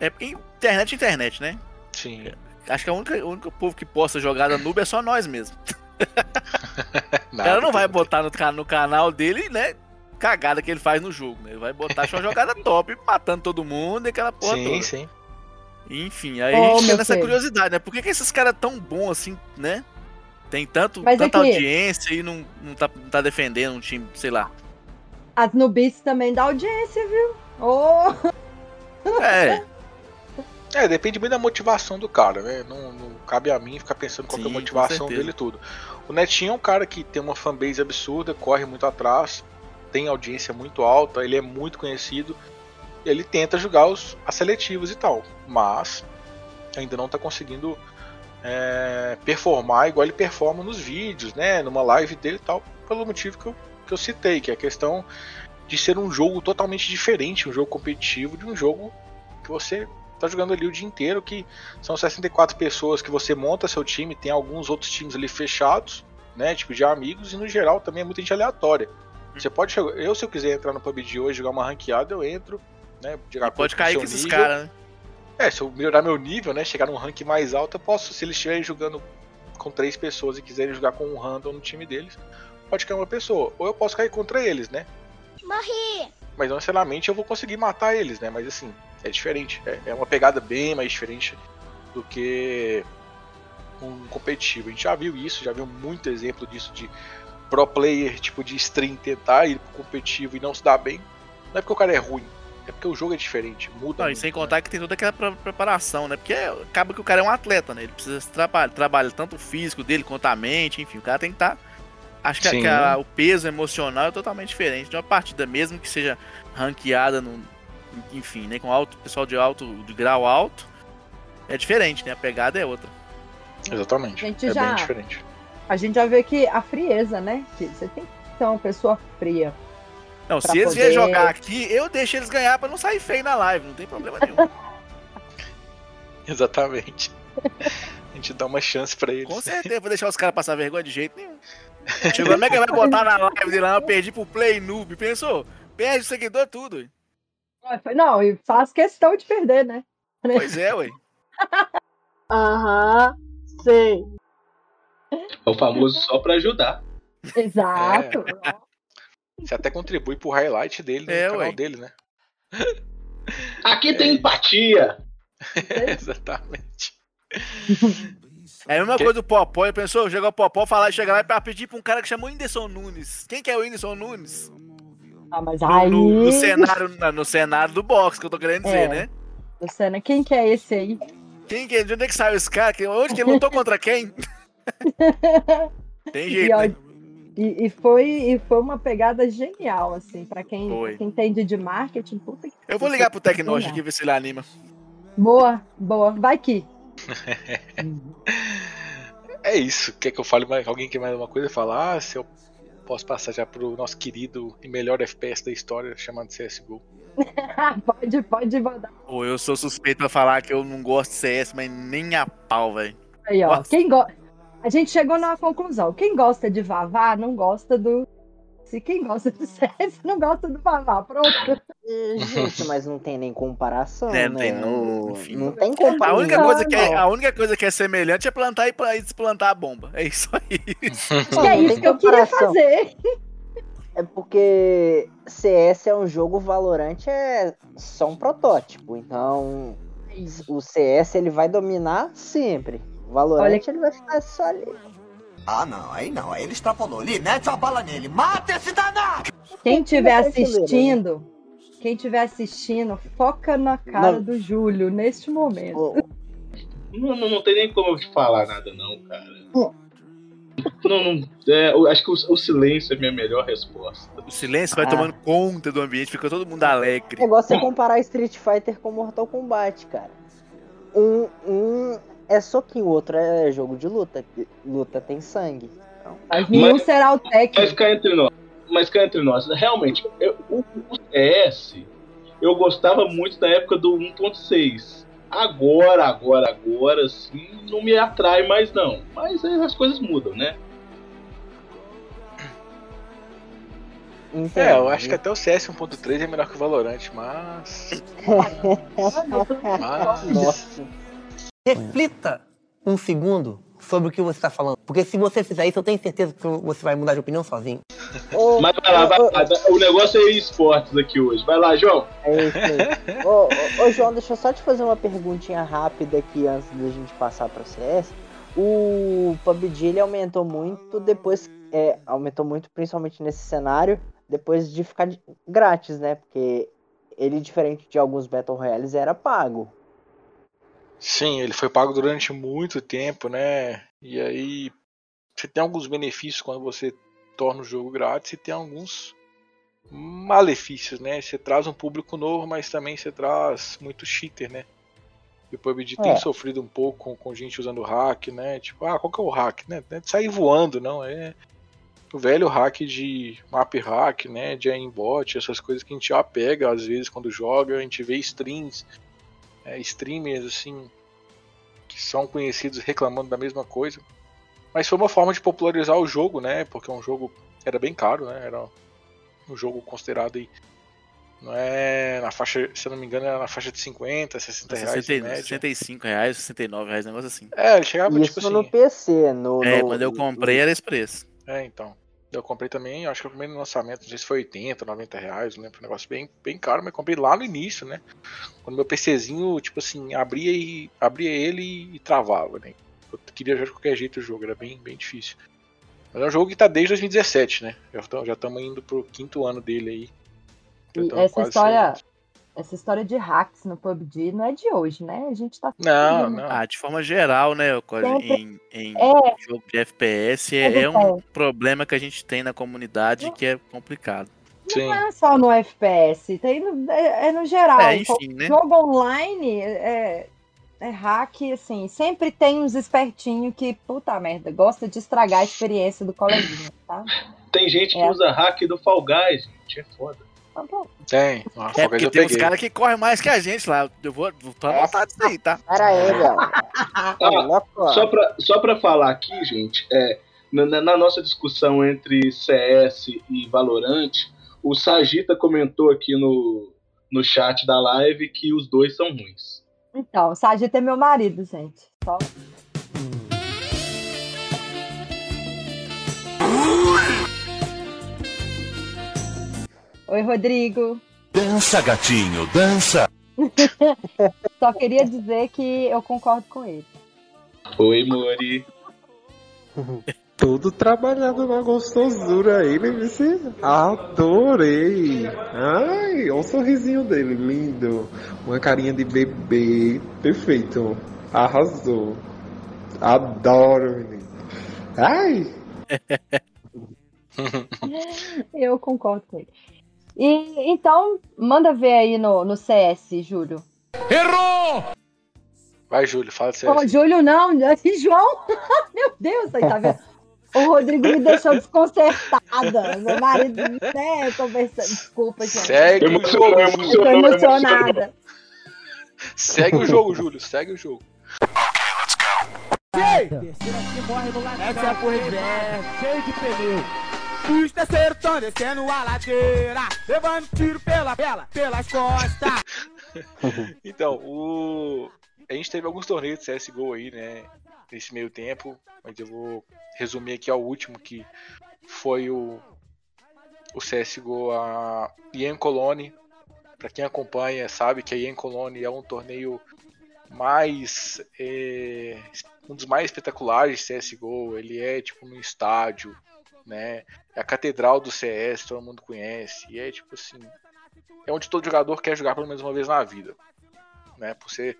[SPEAKER 6] é porque internet é internet, né?
[SPEAKER 5] Sim.
[SPEAKER 6] Acho que a única, o único povo que posta jogada noob é só nós mesmo. <laughs> O
[SPEAKER 5] Nada,
[SPEAKER 6] cara não vai botar no, no canal dele, né? Cagada que ele faz no jogo, né? Ele vai botar só jogada <laughs> top, matando todo mundo e aquela porra
[SPEAKER 5] Sim,
[SPEAKER 6] toda.
[SPEAKER 5] sim.
[SPEAKER 6] Enfim, aí
[SPEAKER 2] Ô,
[SPEAKER 6] a gente fica nessa curiosidade, né? Por que, que esses caras tão bons assim, né? Tem tanto,
[SPEAKER 2] Mas
[SPEAKER 6] tanta
[SPEAKER 2] aqui-
[SPEAKER 6] audiência e não, não, tá, não tá defendendo um time, sei lá.
[SPEAKER 2] As nubices também dá audiência, viu? Ô,
[SPEAKER 6] É, <laughs>
[SPEAKER 5] É, depende muito da motivação do cara, né? Não, não cabe a mim ficar pensando qual que é a
[SPEAKER 6] Sim,
[SPEAKER 5] motivação dele e tudo. O Netinho é um cara que tem uma fanbase absurda, corre muito atrás, tem audiência muito alta, ele é muito conhecido. Ele tenta jogar os, as seletivas e tal, mas ainda não tá conseguindo é, performar igual ele performa nos vídeos, né? Numa live dele e tal, pelo motivo que eu, que eu citei, que é a questão de ser um jogo totalmente diferente, um jogo competitivo de um jogo que você tá jogando ali o dia inteiro, que são 64 pessoas que você monta seu time, tem alguns outros times ali fechados, né, tipo de amigos, e no geral também é muita gente aleatória. Você pode chegar, eu se eu quiser entrar no PUBG hoje, jogar uma ranqueada, eu entro, né,
[SPEAKER 6] pode cair com esses caras, né?
[SPEAKER 5] É, se eu melhorar meu nível, né, chegar num rank mais alto, eu posso, se eles estiverem jogando com três pessoas e quiserem jogar com um random no time deles, pode cair uma pessoa. Ou eu posso cair contra eles, né?
[SPEAKER 9] Morri!
[SPEAKER 5] Mas não necessariamente eu vou conseguir matar eles, né? Mas assim, é diferente. É, é uma pegada bem mais diferente do que um competitivo. A gente já viu isso, já viu muito exemplo disso de pro player, tipo de stream, tentar ir pro competitivo e não se dar bem. Não é porque o cara é ruim, é porque o jogo é diferente, muda.
[SPEAKER 6] Não, e
[SPEAKER 5] muito,
[SPEAKER 6] sem
[SPEAKER 5] né?
[SPEAKER 6] contar que tem toda aquela pre- preparação, né? Porque acaba que o cara é um atleta, né? Ele precisa se trabalhar, trabalha tanto o físico dele quanto a mente, enfim, o cara tem que estar. Acho que, a- que a- o peso emocional é totalmente diferente de uma partida, mesmo que seja ranqueada, no, enfim, né? Com alto, pessoal de alto, de grau alto, é diferente, né? A pegada é outra.
[SPEAKER 5] Exatamente.
[SPEAKER 2] A gente
[SPEAKER 5] é
[SPEAKER 2] já-
[SPEAKER 5] bem diferente.
[SPEAKER 2] a gente já vê que a frieza, né? Que você tem que ser uma pessoa fria.
[SPEAKER 6] Não, se eles
[SPEAKER 2] poder-
[SPEAKER 6] vierem jogar aqui, eu deixo eles ganhar pra não sair feio na live, não tem problema nenhum. <laughs>
[SPEAKER 5] Exatamente. A gente dá uma chance pra eles.
[SPEAKER 6] Com certeza, vou deixar os caras passar vergonha de jeito nenhum. Chegou, como é que vai botar na live dele lá? Eu perdi pro Play Noob. Pensou? Perde o seguidor tudo.
[SPEAKER 2] Não, e faz questão de perder, né?
[SPEAKER 6] Pois é, ué. <laughs>
[SPEAKER 2] Aham, sei.
[SPEAKER 4] É o famoso só pra ajudar.
[SPEAKER 2] Exato.
[SPEAKER 5] Você até contribui pro highlight dele no
[SPEAKER 6] É,
[SPEAKER 5] canal
[SPEAKER 6] ué.
[SPEAKER 5] dele, né?
[SPEAKER 4] Aqui tem empatia. <laughs>
[SPEAKER 5] Exatamente.
[SPEAKER 6] É a mesma
[SPEAKER 5] Que-
[SPEAKER 6] coisa do Popó. Pensou? Chegou o Popó falar, chega lá pra pedir pra um cara que chamou Whindersson Nunes. Quem que é o Whindersson Nunes?
[SPEAKER 2] Ah, mas
[SPEAKER 6] No,
[SPEAKER 2] aí.
[SPEAKER 6] no- no cenário, no cenário do box, que eu tô querendo dizer,
[SPEAKER 2] É.
[SPEAKER 6] né?
[SPEAKER 2] Luciana, quem que é esse aí?
[SPEAKER 6] Quem que, de onde é que saiu esse cara? Que- Onde que ele lutou <laughs> contra quem? Tem
[SPEAKER 2] E,
[SPEAKER 6] jeito,
[SPEAKER 2] ó,
[SPEAKER 6] né?
[SPEAKER 2] e, e foi, e foi uma pegada genial, assim, pra quem, pra quem entende de marketing. Puta que
[SPEAKER 6] Eu vou ligar pro Tecnosh
[SPEAKER 2] genial.
[SPEAKER 6] aqui ver se ele anima.
[SPEAKER 2] Boa, boa. Vai que. <laughs>
[SPEAKER 5] É isso. Quer que eu fale mais? Alguém quer mais alguma coisa? Falar? Ah, se eu posso passar já pro nosso querido e melhor FPS da história, chamado CSGO. <laughs>
[SPEAKER 2] pode, pode mandar.
[SPEAKER 6] Pô, eu sou suspeito pra falar que eu não gosto de CS, mas nem a pau, velho.
[SPEAKER 2] Aí, ó.
[SPEAKER 6] Nossa.
[SPEAKER 2] Quem go... A gente chegou numa conclusão. Quem gosta de Vavá não gosta do. Se quem gosta do CS não gosta do Vavá. Pronto.
[SPEAKER 3] Eh, Gente, mas não tem nem comparação,
[SPEAKER 6] É,
[SPEAKER 3] né?
[SPEAKER 6] não tem, não, enfim.
[SPEAKER 3] não tem
[SPEAKER 6] A
[SPEAKER 3] comparação.
[SPEAKER 6] única, coisa que é, a única coisa que é semelhante é plantar e pla- e desplantar a bomba. É isso aí.
[SPEAKER 3] Não,
[SPEAKER 2] é isso que eu queria fazer.
[SPEAKER 3] É porque CS é um jogo, Valorant é só um protótipo. Então, o CS ele vai dominar sempre. O Valorant
[SPEAKER 2] Olha-
[SPEAKER 3] ele vai ficar só ali.
[SPEAKER 1] Ah, não, aí não, aí ele extrapolou. Li, mete a bala nele, mata esse danado!
[SPEAKER 2] Quem estiver assistindo, quem estiver assistindo, foca na cara
[SPEAKER 3] Não.
[SPEAKER 2] do Júlio neste momento.
[SPEAKER 3] O-
[SPEAKER 4] Não, não, não tem nem como eu te falar nada, não, cara. Não, não, é, eu acho que o, o silêncio é a minha melhor resposta.
[SPEAKER 6] O silêncio vai
[SPEAKER 3] Ah.
[SPEAKER 6] tomando conta do ambiente, fica todo mundo
[SPEAKER 3] O
[SPEAKER 6] alegre.
[SPEAKER 3] negócio é comparar Street Fighter com Mortal Kombat, cara. Um, um é soquinho, o outro é jogo de luta. Luta tem sangue.
[SPEAKER 2] Mas nenhum
[SPEAKER 4] Mas-
[SPEAKER 2] será o
[SPEAKER 4] Mas
[SPEAKER 2] técnico.
[SPEAKER 4] cá entre nós, mas cá entre nós, realmente, eu- o, o CS eu gostava muito da época do 1.6. Agora, agora, agora, assim, não me atrai mais não. Mas aí as coisas mudam, né?
[SPEAKER 5] É, eu acho que até o CS 1.3 é melhor que o Valorant, mas. <laughs> mas...
[SPEAKER 3] Nossa.
[SPEAKER 9] Reflita um segundo sobre o que você está falando. Porque se você fizer isso, eu tenho certeza que você vai mudar de opinião sozinho.
[SPEAKER 3] Ô, <laughs>
[SPEAKER 4] Mas vai lá, vai lá. O negócio é esportes aqui hoje. Vai lá, João.
[SPEAKER 3] É isso aí. <laughs> ô, ô, ô, João, deixa eu só te fazer uma perguntinha rápida aqui antes da gente passar para CS. O PUBG ele aumentou muito depois, é, aumentou muito principalmente nesse cenário depois de ficar de- grátis, né? Porque ele diferente de alguns Battle Royales era pago.
[SPEAKER 5] Sim, ele foi pago durante muito tempo, né? E aí você tem alguns benefícios quando você torna o jogo grátis e tem alguns malefícios, né? Você traz um público novo, mas também você traz muito cheater, né? E o PUBG
[SPEAKER 3] É.
[SPEAKER 5] tem sofrido um pouco com, com gente usando hack, né? Tipo, ah, qual que é o hack, né? Não é de sair voando, não. É o velho hack de map hack, né? De aimbot, essas coisas que a gente já pega às vezes quando joga. A gente vê streams é, streamers assim que são conhecidos reclamando da mesma coisa. Mas foi uma forma de popularizar o jogo, né? Porque um jogo era bem caro, né? Era um jogo considerado aí. Não é na faixa, se eu não me engano, era na faixa de 50, 60 reais. em
[SPEAKER 6] 60,
[SPEAKER 5] média.
[SPEAKER 6] 65 reais, 69 reais, um negócio assim.
[SPEAKER 5] É, ele chegava
[SPEAKER 3] Isso
[SPEAKER 5] tipo
[SPEAKER 3] no
[SPEAKER 5] assim.
[SPEAKER 3] PC, no.
[SPEAKER 6] É,
[SPEAKER 3] no-
[SPEAKER 6] quando eu comprei era esse preço.
[SPEAKER 5] É, então. Eu comprei também, acho que o primeiro lançamento, não sei se foi 80, 90 reais, não lembro, um negócio bem, bem caro, mas comprei lá no início, né? Quando meu PCzinho, tipo assim, abria e abria ele e travava, né? Eu queria jogar de qualquer jeito o jogo, era bem, bem difícil. Mas é um jogo que tá desde 2017, né? Já estamos indo pro quinto ano dele aí.
[SPEAKER 2] E essa história. Essa história de hacks no PUBG não é de hoje, né? A gente tá
[SPEAKER 5] Não,
[SPEAKER 2] vendo.
[SPEAKER 5] não.
[SPEAKER 6] Ah, de forma geral, né,
[SPEAKER 2] Sempre-
[SPEAKER 6] em, em
[SPEAKER 2] É.
[SPEAKER 6] jogo de FPS, é, é um
[SPEAKER 2] então-
[SPEAKER 6] problema que a gente tem na comunidade que é complicado.
[SPEAKER 5] Sim.
[SPEAKER 2] Não é só no FPS, tem no, é, é no geral.
[SPEAKER 6] É, enfim, né?
[SPEAKER 2] Jogo online é, é hack, assim, sempre tem uns espertinhos que, puta merda, gosta de estragar a experiência do coleguinha, tá?
[SPEAKER 4] Tem gente que
[SPEAKER 2] É.
[SPEAKER 4] usa hack do Fall Guys, gente. É foda.
[SPEAKER 2] Tá bom.
[SPEAKER 5] Tem. Uma
[SPEAKER 6] É porque
[SPEAKER 5] eu
[SPEAKER 6] tem uns
[SPEAKER 5] peguei.
[SPEAKER 6] caras que correm mais que a gente lá. Eu vou, tomar vontade disso aí, tá?
[SPEAKER 3] Léo. Olha só.
[SPEAKER 4] Pra, só pra falar aqui, gente, é, na, na- nossa discussão entre CS e Valorant, o Sagita comentou aqui no, no chat da live que os dois são ruins.
[SPEAKER 2] Então, o Sagita é meu marido, gente. Só... Oi, Rodrigo.
[SPEAKER 10] Dança, gatinho, dança. <laughs>
[SPEAKER 2] Só queria dizer que eu concordo com ele.
[SPEAKER 4] Oi, Mori. <laughs>
[SPEAKER 11] Tudo trabalhado na gostosura aí, né? Adorei! Ai, olha o sorrisinho dele, lindo. Uma carinha de bebê, perfeito. Arrasou. Adoro, menino. Ai! <laughs>
[SPEAKER 2] Eu concordo com ele. E então, manda ver aí no, no CS, Júlio.
[SPEAKER 5] Vai, Júlio, fala
[SPEAKER 2] Ô,
[SPEAKER 5] sério.
[SPEAKER 2] Júlio, não, João. <laughs> Meu Deus, aí tá vendo? O Rodrigo me deixou desconcertada. Meu marido, né, conversando. Desculpa, gente.
[SPEAKER 5] Segue o
[SPEAKER 4] Emocionou,
[SPEAKER 5] jogo,
[SPEAKER 2] Eu
[SPEAKER 5] Júlio.
[SPEAKER 2] tô
[SPEAKER 4] emocionou,
[SPEAKER 2] emocionada.
[SPEAKER 5] Segue o jogo, Júlio. Segue o jogo.
[SPEAKER 1] Essa é a porra de cheio de pneu. Os terceiros descendo a ladeira, levando tiro pela, pela, pelas costas. <laughs>
[SPEAKER 5] Então, o... a gente teve alguns torneios de CSGO aí, né? Nesse meio tempo, mas eu vou resumir aqui ao último, que foi o, o CSGO a Ian Colony. Pra quem acompanha, sabe que a Ian Colony é um torneio mais. é, um dos mais espetaculares de CSGO. Ele é tipo no estádio, né? É a catedral do CS, todo mundo conhece. E é tipo assim. É onde todo jogador quer jogar pelo menos uma vez na vida. Né? Por ser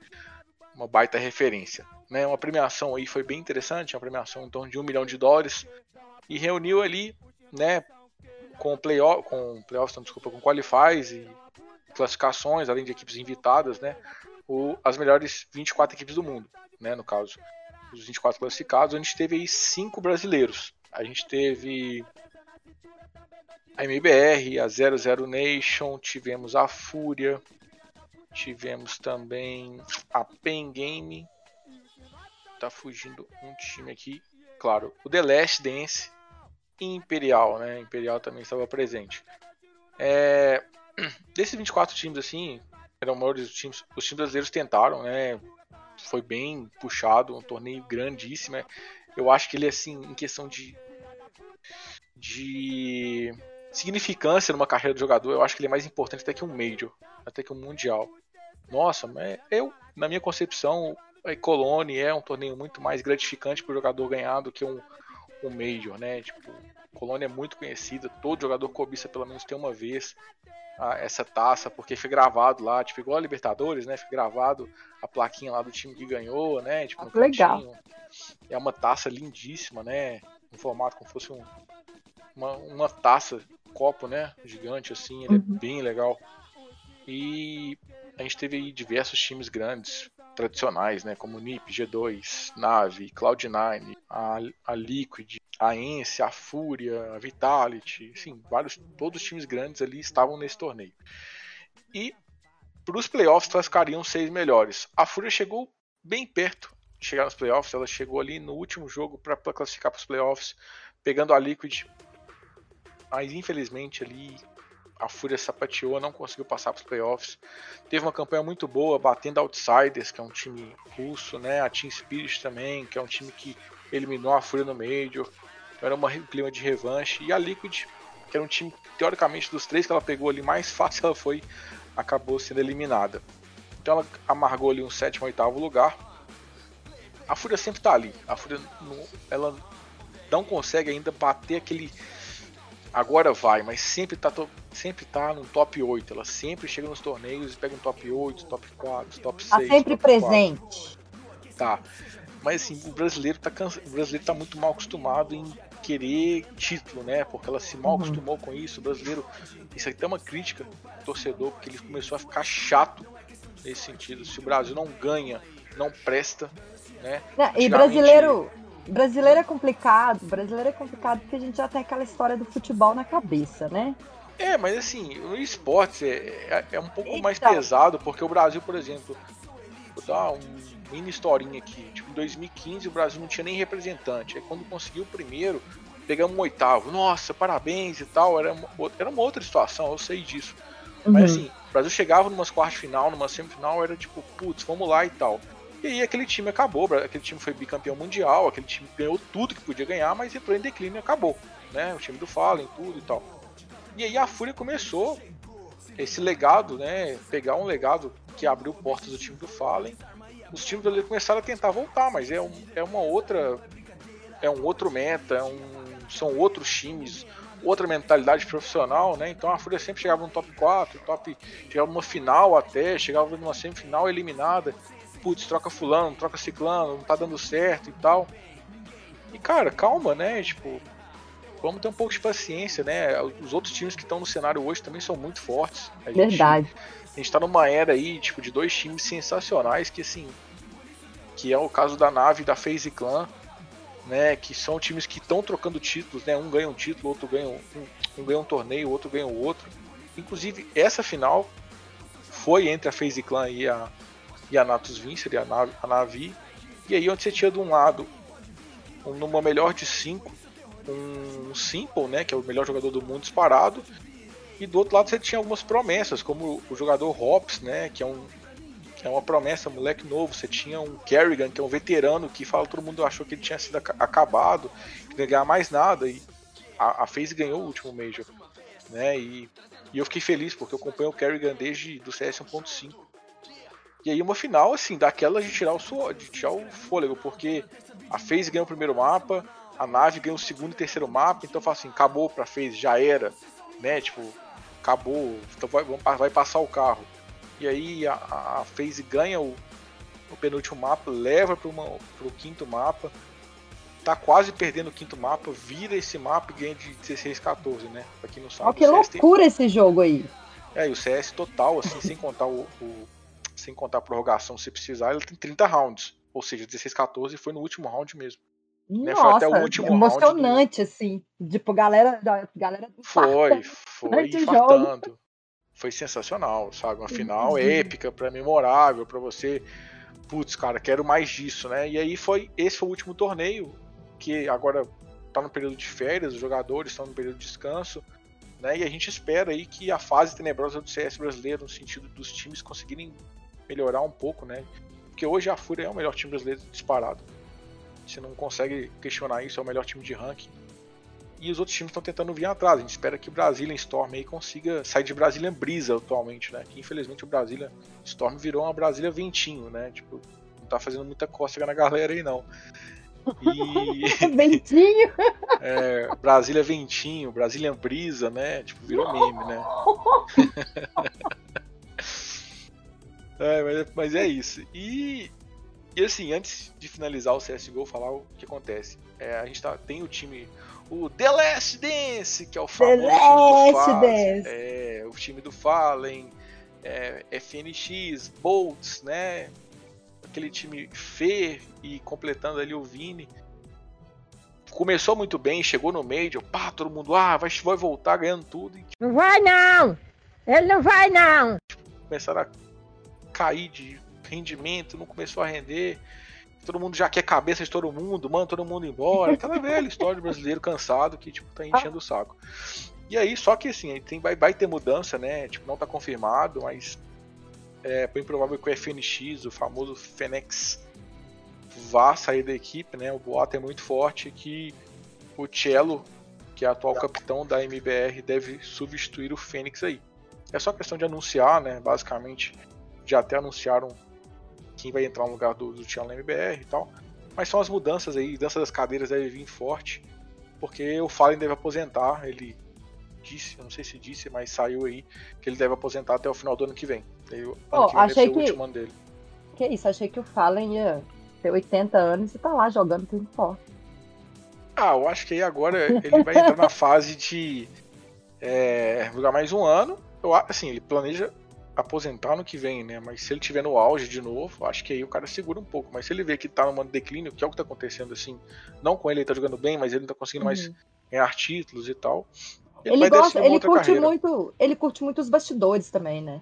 [SPEAKER 5] uma baita referência. Né? Uma premiação aí foi bem interessante, uma premiação em torno de um milhão de dólares e reuniu ali, né, com playoff, com playoffs, não, desculpa, com qualifies e classificações, além de equipes invitadas, né, o, as melhores 24 equipes do mundo, né, no caso, os 24 classificados, gente teve aí cinco brasileiros. A gente teve a MBR, a 00 Nation, tivemos a Fúria, tivemos também a Pen Game. Tá fugindo um time aqui. Claro, o The Last Dance e Imperial, né? Imperial também estava presente. É, <clears throat> desses 24 times, assim, eram maiores times. Os times brasileiros tentaram, né? Foi bem puxado, um torneio grandíssimo. Né? Eu acho que ele, assim, em questão de. De significância numa carreira de jogador, eu acho que ele é mais importante até que um Major, até que um Mundial. Nossa, mas eu, na minha concepção, a Colone é um torneio muito mais gratificante para o jogador ganhar do que um, um Major, né? Tipo, Colônia é muito conhecida, todo jogador cobiça pelo menos ter uma vez a, essa taça, porque foi gravado lá, tipo, igual a Libertadores, né? Foi gravado a plaquinha lá do time que ganhou, né? Tipo,
[SPEAKER 2] ah, legal.
[SPEAKER 5] É uma taça lindíssima, né? Um formato como se fosse um, uma, uma taça, um copo, né? Gigante assim, ele é uhum. é bem legal. E a gente teve aí diversos times grandes, tradicionais, né? Como NiP, G2, Nave, Cloud9, a, a Liquid, a Ence, a Fúria, a Vitality, assim, vários, todos os times grandes ali estavam nesse torneio. E para os playoffs classificariam seis melhores. A Fúria chegou bem perto de chegar nos playoffs, ela chegou ali no último jogo para classificar para os playoffs, pegando a Liquid, mas infelizmente ali a Fúria sapateou, não conseguiu passar para os playoffs. Teve uma campanha muito boa, batendo Outsiders, que é um time russo, né? A Team Spirit também, que é um time que eliminou a Fúria no Major. Era um clima de revanche. E a Liquid, que era um time, teoricamente, dos três que ela pegou ali, mais <laughs> fácil ela foi, acabou sendo eliminada. Então ela amargou ali um sétimo, oitavo lugar. A Fúria sempre está ali. A Fúria ela não consegue ainda bater aquele agora vai, mas sempre tá, sempre tá no top 8. Ela sempre chega nos torneios e pega um top 8, top 4, top 6. Tá
[SPEAKER 2] sempre presente.
[SPEAKER 5] 4. Tá. Mas assim, o brasileiro tá cansa... o brasileiro tá muito mal acostumado em querer título, né? Porque ela se mal uhum. acostumou com isso. O brasileiro, isso aqui é uma crítica do torcedor, porque ele começou a ficar chato nesse sentido. Se o Brasil não ganha, não presta, né?
[SPEAKER 2] Não, e brasileiro Brasileiro é complicado, brasileiro é complicado porque a gente já tem aquela história do futebol na cabeça, né?
[SPEAKER 5] É, mas assim, o esporte é, é, é um pouco então. mais pesado, porque o Brasil, por exemplo, vou dar um mini historinha aqui. Tipo, em 2015 o Brasil não tinha nem representante. Aí quando conseguiu o primeiro, pegamos um oitavo. Nossa, parabéns e tal. Era uma, era uma outra situação, eu sei disso. Uhum. Mas assim, o Brasil chegava numas quartas de final, numa semifinal, era tipo, putz, vamos lá e tal. E aí aquele time acabou, aquele time foi bicampeão mundial, aquele time ganhou tudo que podia ganhar, mas entrou em declínio e acabou. Né? O time do Fallen, tudo e tal. E aí a Fúria começou esse legado, né? Pegar um legado que abriu portas do time do Fallen. Os times do começaram a tentar voltar, mas é, um, é uma outra. É um outro meta, é um, são outros times, outra mentalidade profissional, né? Então a Fúria sempre chegava no top 4, top, chegava numa final até, chegava numa semifinal eliminada putz, troca fulano, troca ciclano, não tá dando certo e tal. E cara, calma, né? Tipo, vamos ter um pouco de paciência, né? Os outros times que estão no cenário hoje também são muito fortes.
[SPEAKER 2] A gente, Verdade.
[SPEAKER 5] A gente tá numa era aí, tipo, de dois times sensacionais que assim. Que é o caso da nave da FaZe Clan, né? Que são times que estão trocando títulos, né? Um ganha um título, outro ganha um, um ganha um torneio, outro ganha o outro. Inclusive, essa final foi entre a FaZe Clan e a, e a Natus Vincer e a Navi. E aí onde você tinha de um lado, um, numa melhor de 5, um Simple, né, que é o melhor jogador do mundo disparado, e do outro lado você tinha algumas promessas, como o jogador Hops, né, que é um que é uma promessa, moleque novo. Você tinha um Kerrigan, que é um veterano que fala todo mundo achou que ele tinha sido acabado, que não ia ganhar mais nada e a, a FaZe ganhou o último Major, né? E, e eu fiquei feliz porque eu acompanho o Kerrigan desde do CS 1.5 e aí uma final, assim, daquela de tirar o, suor, de tirar o fôlego, porque a FaZe ganhou o primeiro mapa, a nave ganhou o segundo e terceiro mapa, então fala assim, acabou pra FaZe, já era, né? Tipo, acabou, então vai, vai passar o carro. E aí a, a FaZe ganha o, no penúltimo mapa, leva para o quinto mapa, tá quase perdendo o quinto mapa, vira esse mapa e ganha de 16 14, né? Pra quem não sabe.
[SPEAKER 2] Ó, que loucura tem... esse jogo aí.
[SPEAKER 5] É, e o CS total, assim, sem contar o, o, sem contar a prorrogação se precisar, ele tem 30 rounds. Ou seja, 16 14 foi no último round mesmo.
[SPEAKER 2] Né? Nossa, né? emocionante, do... assim. Tipo, galera, galera
[SPEAKER 5] Foi, foi <laughs> infartando. Foi sensacional, sabe? Uma final uhum. épica, para memorável, para você. Putz, cara, quero mais disso, né? E aí foi. Esse foi o último torneio, que agora tá no período de férias, os jogadores estão no período de descanso. Né? E a gente espera aí que a fase tenebrosa do CS brasileiro, no sentido dos times conseguirem melhorar um pouco, né? Porque hoje a Fúria é o melhor time brasileiro disparado. Você não consegue questionar isso, é o melhor time de ranking. E os outros times estão tentando vir atrás. A gente espera que o Brasília Storm aí consiga sair de Brasília Brisa atualmente, né? Que infelizmente o Brasília Storm virou uma Brasília Ventinho, né? Tipo, não tá fazendo muita cócega na galera aí não.
[SPEAKER 2] E... <laughs> Ventinho? <laughs>
[SPEAKER 5] É, Brasília Ventinho, Brasília Brisa, né? Tipo, virou meme, né? <laughs> é, mas, mas, é isso. E, e assim, antes de finalizar o CSGO, falar o que acontece. É, a gente tá, tem o time, o The Last Dance, que é o famoso The time do Fallen, é, o time do Fallen, é, FNX, Bolts, né? aquele time Fê e completando ali o Vini. Começou muito bem, chegou no Major, pá, todo mundo, ah, vai, vai voltar ganhando tudo. E, tipo,
[SPEAKER 2] não vai não! Ele não vai não!
[SPEAKER 5] Tipo, começaram a cair de rendimento, não começou a render. Todo mundo já quer cabeça de todo mundo, manda todo mundo embora. Aquela velha história de brasileiro cansado que, tipo, tá enchendo o saco. E aí, só que assim, tem, vai, vai ter mudança, né? Tipo, não tá confirmado, mas é bem provável que o FNX, o famoso Fênix, vá sair da equipe, né? O boato é muito forte que o Cello, que é atual capitão da MBR, deve substituir o Fênix aí. É só questão de anunciar, né? Basicamente, já até anunciaram quem vai entrar no lugar do, do MBR e tal. Mas são as mudanças aí, mudança das cadeiras deve vir forte, porque o Fallen deve aposentar, ele disse, não sei se disse, mas saiu aí que ele deve aposentar até o final do ano que vem. Eu,
[SPEAKER 2] oh, que achei que... o último ano dele. Que isso, achei que o Fallen ia ter 80 anos e tá lá jogando tudo forte.
[SPEAKER 5] Ah, eu acho que aí agora ele vai entrar na <laughs> fase de é, jogar mais um ano. Eu, assim, ele planeja aposentar no que vem, né? Mas se ele tiver no auge de novo, acho que aí o cara segura um pouco. Mas se ele vê que tá num declínio, que é o que tá acontecendo, assim, não com ele, ele tá jogando bem, mas ele não tá conseguindo uhum. mais ganhar títulos e tal.
[SPEAKER 2] Ele, ele gosta, ele curte carreira. muito, ele curte muito os bastidores também, né?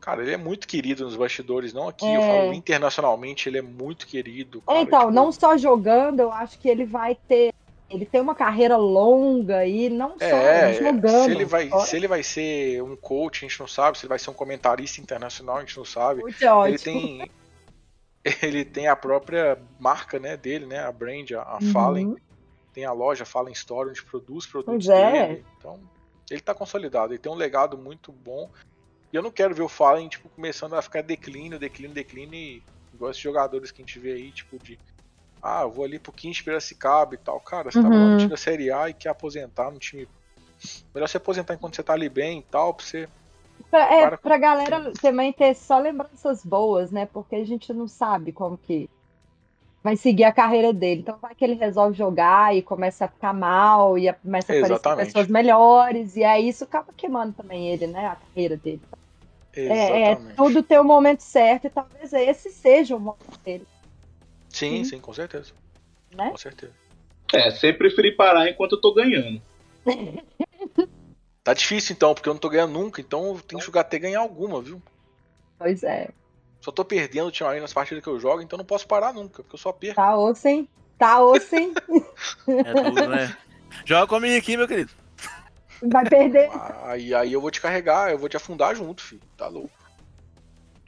[SPEAKER 5] Cara, ele é muito querido nos bastidores, não aqui, é... eu falo internacionalmente, ele é muito querido.
[SPEAKER 2] Cara, então, tipo... não só jogando, eu acho que ele vai ter. Ele tem uma carreira longa e não só
[SPEAKER 5] é,
[SPEAKER 2] jogando.
[SPEAKER 5] Se ele, vai, se ele vai ser um coach, a gente não sabe. Se ele vai ser um comentarista internacional, a gente não sabe. Muito ele tem. <laughs> Ele tem a própria marca né, dele, né? A brand, a, uhum. Fallen tem a loja Fallen Store, onde produz produtos pois é. dele. Então, ele tá consolidado, ele tem um legado muito bom. E eu não quero ver o Fallen, tipo, começando a ficar declínio, declínio, declínio, igual esses jogadores que a gente vê aí, tipo, de ah, eu vou ali pro Kings Piracicaba e tal. Cara, você uhum. tá no time da Série A e quer aposentar no time. Melhor você aposentar enquanto você tá ali bem e tal, pra você.
[SPEAKER 2] Pra, é, para... pra galera também ter só lembranças boas, né? Porque a gente não sabe como que vai seguir a carreira dele. Então vai que ele resolve jogar e começa a ficar mal e começa a Exatamente. aparecer pessoas melhores, e aí isso acaba queimando também ele, né? A carreira dele. É, é, tudo ter o momento certo e talvez esse seja o momento dele.
[SPEAKER 5] Sim, sim, sim com certeza. Né? Com certeza.
[SPEAKER 12] É, sempre preferi parar enquanto eu tô ganhando.
[SPEAKER 5] tá difícil então, porque eu não tô ganhando nunca, então eu tenho que jogar até ganhar alguma, viu?
[SPEAKER 2] Pois é.
[SPEAKER 5] Só tô perdendo ultimamente nas partidas que eu jogo, então não posso parar nunca, porque eu só perco.
[SPEAKER 2] Tá osso, hein? Tá osso, hein?
[SPEAKER 6] é tudo, né? Joga comigo aqui, meu querido.
[SPEAKER 2] Vai perder.
[SPEAKER 5] Aí, aí eu vou te carregar, eu vou te afundar junto, filho. Tá louco.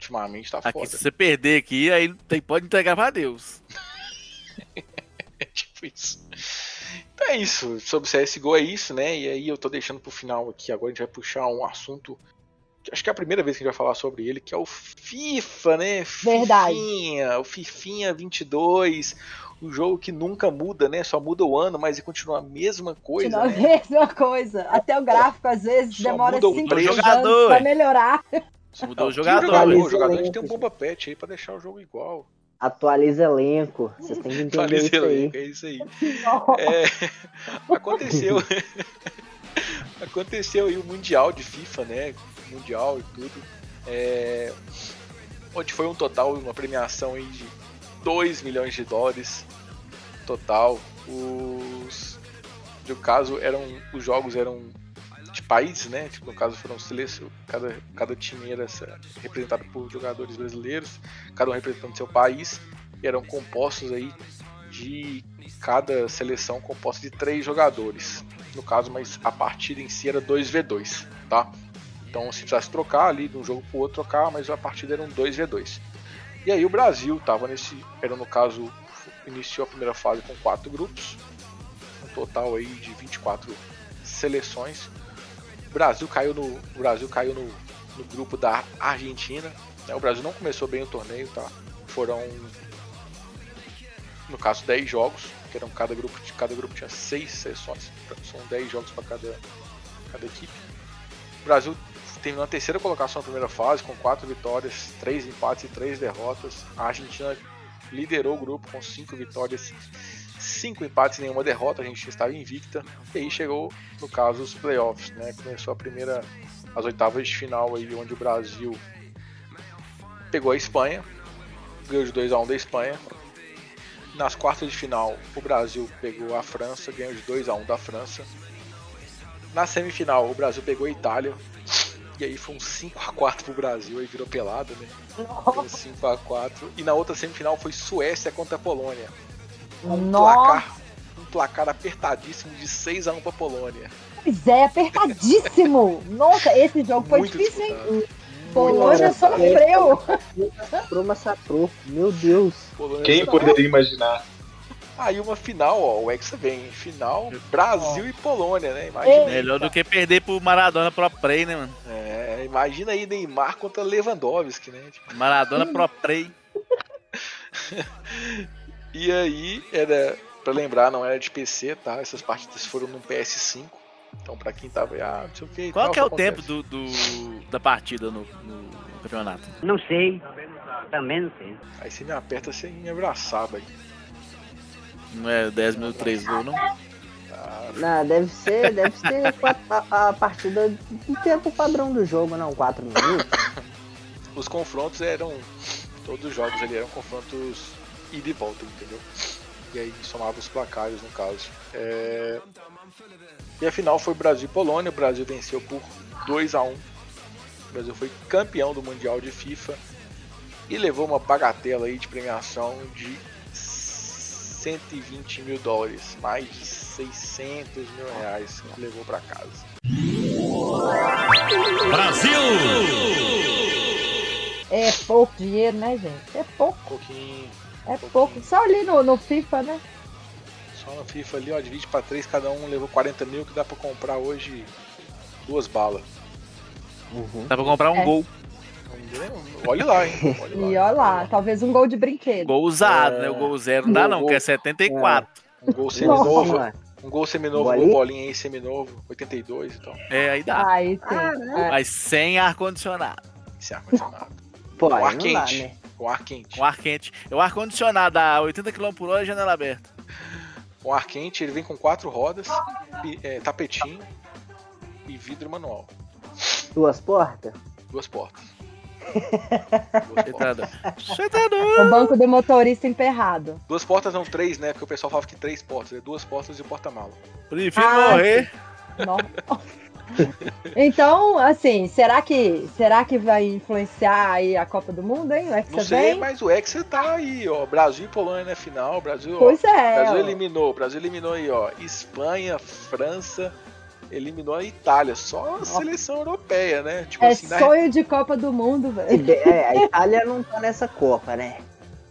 [SPEAKER 5] Ultimamente tá
[SPEAKER 6] aqui,
[SPEAKER 5] foda.
[SPEAKER 6] Se você perder aqui, aí tem, pode entregar pra Deus.
[SPEAKER 5] é <laughs> tipo isso. Então é isso. Sobre CSGO é isso, né? E aí eu tô deixando pro final aqui. Agora a gente vai puxar um assunto acho que é a primeira vez que a gente vai falar sobre ele, que é o FIFA, né?
[SPEAKER 2] Verdade.
[SPEAKER 5] Fifinha, o Fifinha 22, um jogo que nunca muda, né? Só muda o ano, mas continua a mesma coisa. Continua
[SPEAKER 2] né? a mesma coisa. Até o gráfico às vezes Só demora 5 anos pra melhorar.
[SPEAKER 6] Você mudou o jogador,
[SPEAKER 5] o jogador a gente tem um bomba pet aí pra deixar o jogo igual.
[SPEAKER 3] Atualiza elenco. Vocês têm que entender
[SPEAKER 5] Atualiza
[SPEAKER 3] isso aí.
[SPEAKER 5] elenco, é isso aí. <laughs> É, <laughs> aconteceu. <laughs> aconteceu aí o Mundial de FIFA, né? Mundial e tudo. É, onde foi um total, uma premiação aí de 2 milhões de dólares total. Os. No caso, eram. Os jogos eram de países, né? Tipo, no caso foram seleção. Cada, cada time era representado por jogadores brasileiros, cada um representando seu país. E eram compostos aí de cada seleção composta de três jogadores. No caso, mas a partida em si era 2v2, tá? Então se precisasse trocar ali de um jogo pro outro, trocar, mas a partida era um 2v2. E aí o Brasil tava nesse. Era no caso. Iniciou a primeira fase com quatro grupos. Um total aí de 24 seleções. O Brasil caiu no. O Brasil caiu no, no grupo da Argentina. né? O Brasil não começou bem o torneio, tá? Foram no caso 10 jogos, que eram cada grupo, cada grupo tinha 6 sessões, são 10 jogos para cada, cada equipe. O Brasil terminou a terceira colocação na primeira fase, com 4 vitórias, 3 empates e 3 derrotas. A Argentina liderou o grupo com 5 vitórias, 5 empates e nenhuma derrota, a Argentina estava invicta. E aí chegou, no caso, os playoffs, né? Começou a primeira, as oitavas de final aí, onde o Brasil pegou a Espanha, ganhou de 2 a 1 da Espanha, nas quartas de final, o Brasil pegou a França, ganhou de 2 a 1 da França. Na semifinal, o Brasil pegou a Itália. E aí foi um 5 a 4 pro Brasil, aí virou pelada, né? Foi 5 a 4 E na outra semifinal foi Suécia contra a Polônia. Um
[SPEAKER 2] Nossa.
[SPEAKER 5] placar, um placar apertadíssimo de 6 a 1 pra Polônia.
[SPEAKER 2] Pois é, apertadíssimo. <laughs> Nossa, esse jogo foi
[SPEAKER 5] Muito
[SPEAKER 2] difícil, hein? Polônia sofreu.
[SPEAKER 3] Pro massacrou. Meu Deus.
[SPEAKER 5] Polônia
[SPEAKER 12] Quem
[SPEAKER 5] sofreu.
[SPEAKER 12] poderia imaginar?
[SPEAKER 5] Aí uma final, ó, o Hexa vem. Final Brasil e Polônia, né? Imagina. aí,
[SPEAKER 6] Melhor do que perder pro Maradona Pro Play, né, mano?
[SPEAKER 5] É, imagina aí Neymar contra Lewandowski, né? Tipo,
[SPEAKER 6] Maradona Pro Play. <laughs>
[SPEAKER 5] E aí, era, pra lembrar, não era de PC, tá? Essas partidas foram no PS5. Então, pra quem tava, ah, não sei o que.
[SPEAKER 6] Qual
[SPEAKER 5] tal,
[SPEAKER 6] que é o
[SPEAKER 5] acontece.
[SPEAKER 6] tempo do, do- da partida no, no campeonato?
[SPEAKER 13] Não sei. Também não sei.
[SPEAKER 5] Aí você me aperta sem me abraçar, velho.
[SPEAKER 6] Não é 10 minutos 3 gols, não?
[SPEAKER 3] Não, deve ser, deve ser <laughs> a, a partida do tempo padrão do jogo, não, 4 minutos.
[SPEAKER 5] Os confrontos eram. Todos os jogos ali eram confrontos e volta, entendeu? E aí somava os placares no caso. É, E a final foi Brasil e Polônia. O Brasil venceu por 2 a 1 O Brasil foi campeão do Mundial de FIFA e levou uma bagatela aí de premiação de 120 mil dólares, mais de 600 mil reais que levou para casa.
[SPEAKER 2] É pouco dinheiro, né, gente? É pouco.
[SPEAKER 5] pouquinho.
[SPEAKER 2] É pouco. Só ali no, no FIFA, né?
[SPEAKER 5] Só no FIFA ali, ó, divide pra três, cada um levou 40 mil que dá pra comprar hoje duas balas.
[SPEAKER 6] Dá pra comprar um
[SPEAKER 2] É.
[SPEAKER 6] gol.
[SPEAKER 5] Olha lá, hein? <laughs> Olha lá.
[SPEAKER 2] E olha lá, talvez um gol de brinquedo.
[SPEAKER 6] Gol usado,
[SPEAKER 5] É.
[SPEAKER 6] né? O gol zero não dá, não, que é 74.
[SPEAKER 5] Um gol seminovo.
[SPEAKER 3] Nossa.
[SPEAKER 5] Um gol seminovo, gol bolinha aí seminovo, 82 e tal.
[SPEAKER 6] É, aí dá.
[SPEAKER 2] Aí sim. É.
[SPEAKER 6] Mas sem ar-condicionado.
[SPEAKER 5] Sem ar-condicionado.
[SPEAKER 3] Pô,
[SPEAKER 5] ar
[SPEAKER 3] não dá,
[SPEAKER 5] quente.
[SPEAKER 3] né?
[SPEAKER 5] Com ar quente.
[SPEAKER 6] Com ar quente. É o ar-condicionado a 80 km por hora e janela aberta.
[SPEAKER 5] Com ar quente, ele vem com quatro rodas, é, tapetinho e vidro manual.
[SPEAKER 3] Duas portas?
[SPEAKER 5] Duas portas.
[SPEAKER 6] Você tá doido.
[SPEAKER 2] O banco do motorista emperrado.
[SPEAKER 5] Duas portas não três, né? Porque o pessoal falava que três portas. É duas portas e o porta-mala.
[SPEAKER 6] Prefiro
[SPEAKER 2] Ah,
[SPEAKER 6] morrer.
[SPEAKER 2] Não. Então, assim, será que será que vai influenciar aí a Copa do Mundo, hein? O
[SPEAKER 5] Não
[SPEAKER 2] Hexa
[SPEAKER 5] sei,
[SPEAKER 2] vem?
[SPEAKER 5] mas o Hexa tá aí, ó. Brasil e Polônia na final. Brasil, ó,
[SPEAKER 2] Pois é,
[SPEAKER 5] Brasil
[SPEAKER 2] ó.
[SPEAKER 5] eliminou. Brasil eliminou aí, ó. Espanha, França, eliminou a Itália. Só a seleção europeia, né? Tipo
[SPEAKER 2] É
[SPEAKER 5] assim, na-
[SPEAKER 2] sonho de Copa do Mundo, velho.
[SPEAKER 3] É, a Itália não tá nessa Copa, né?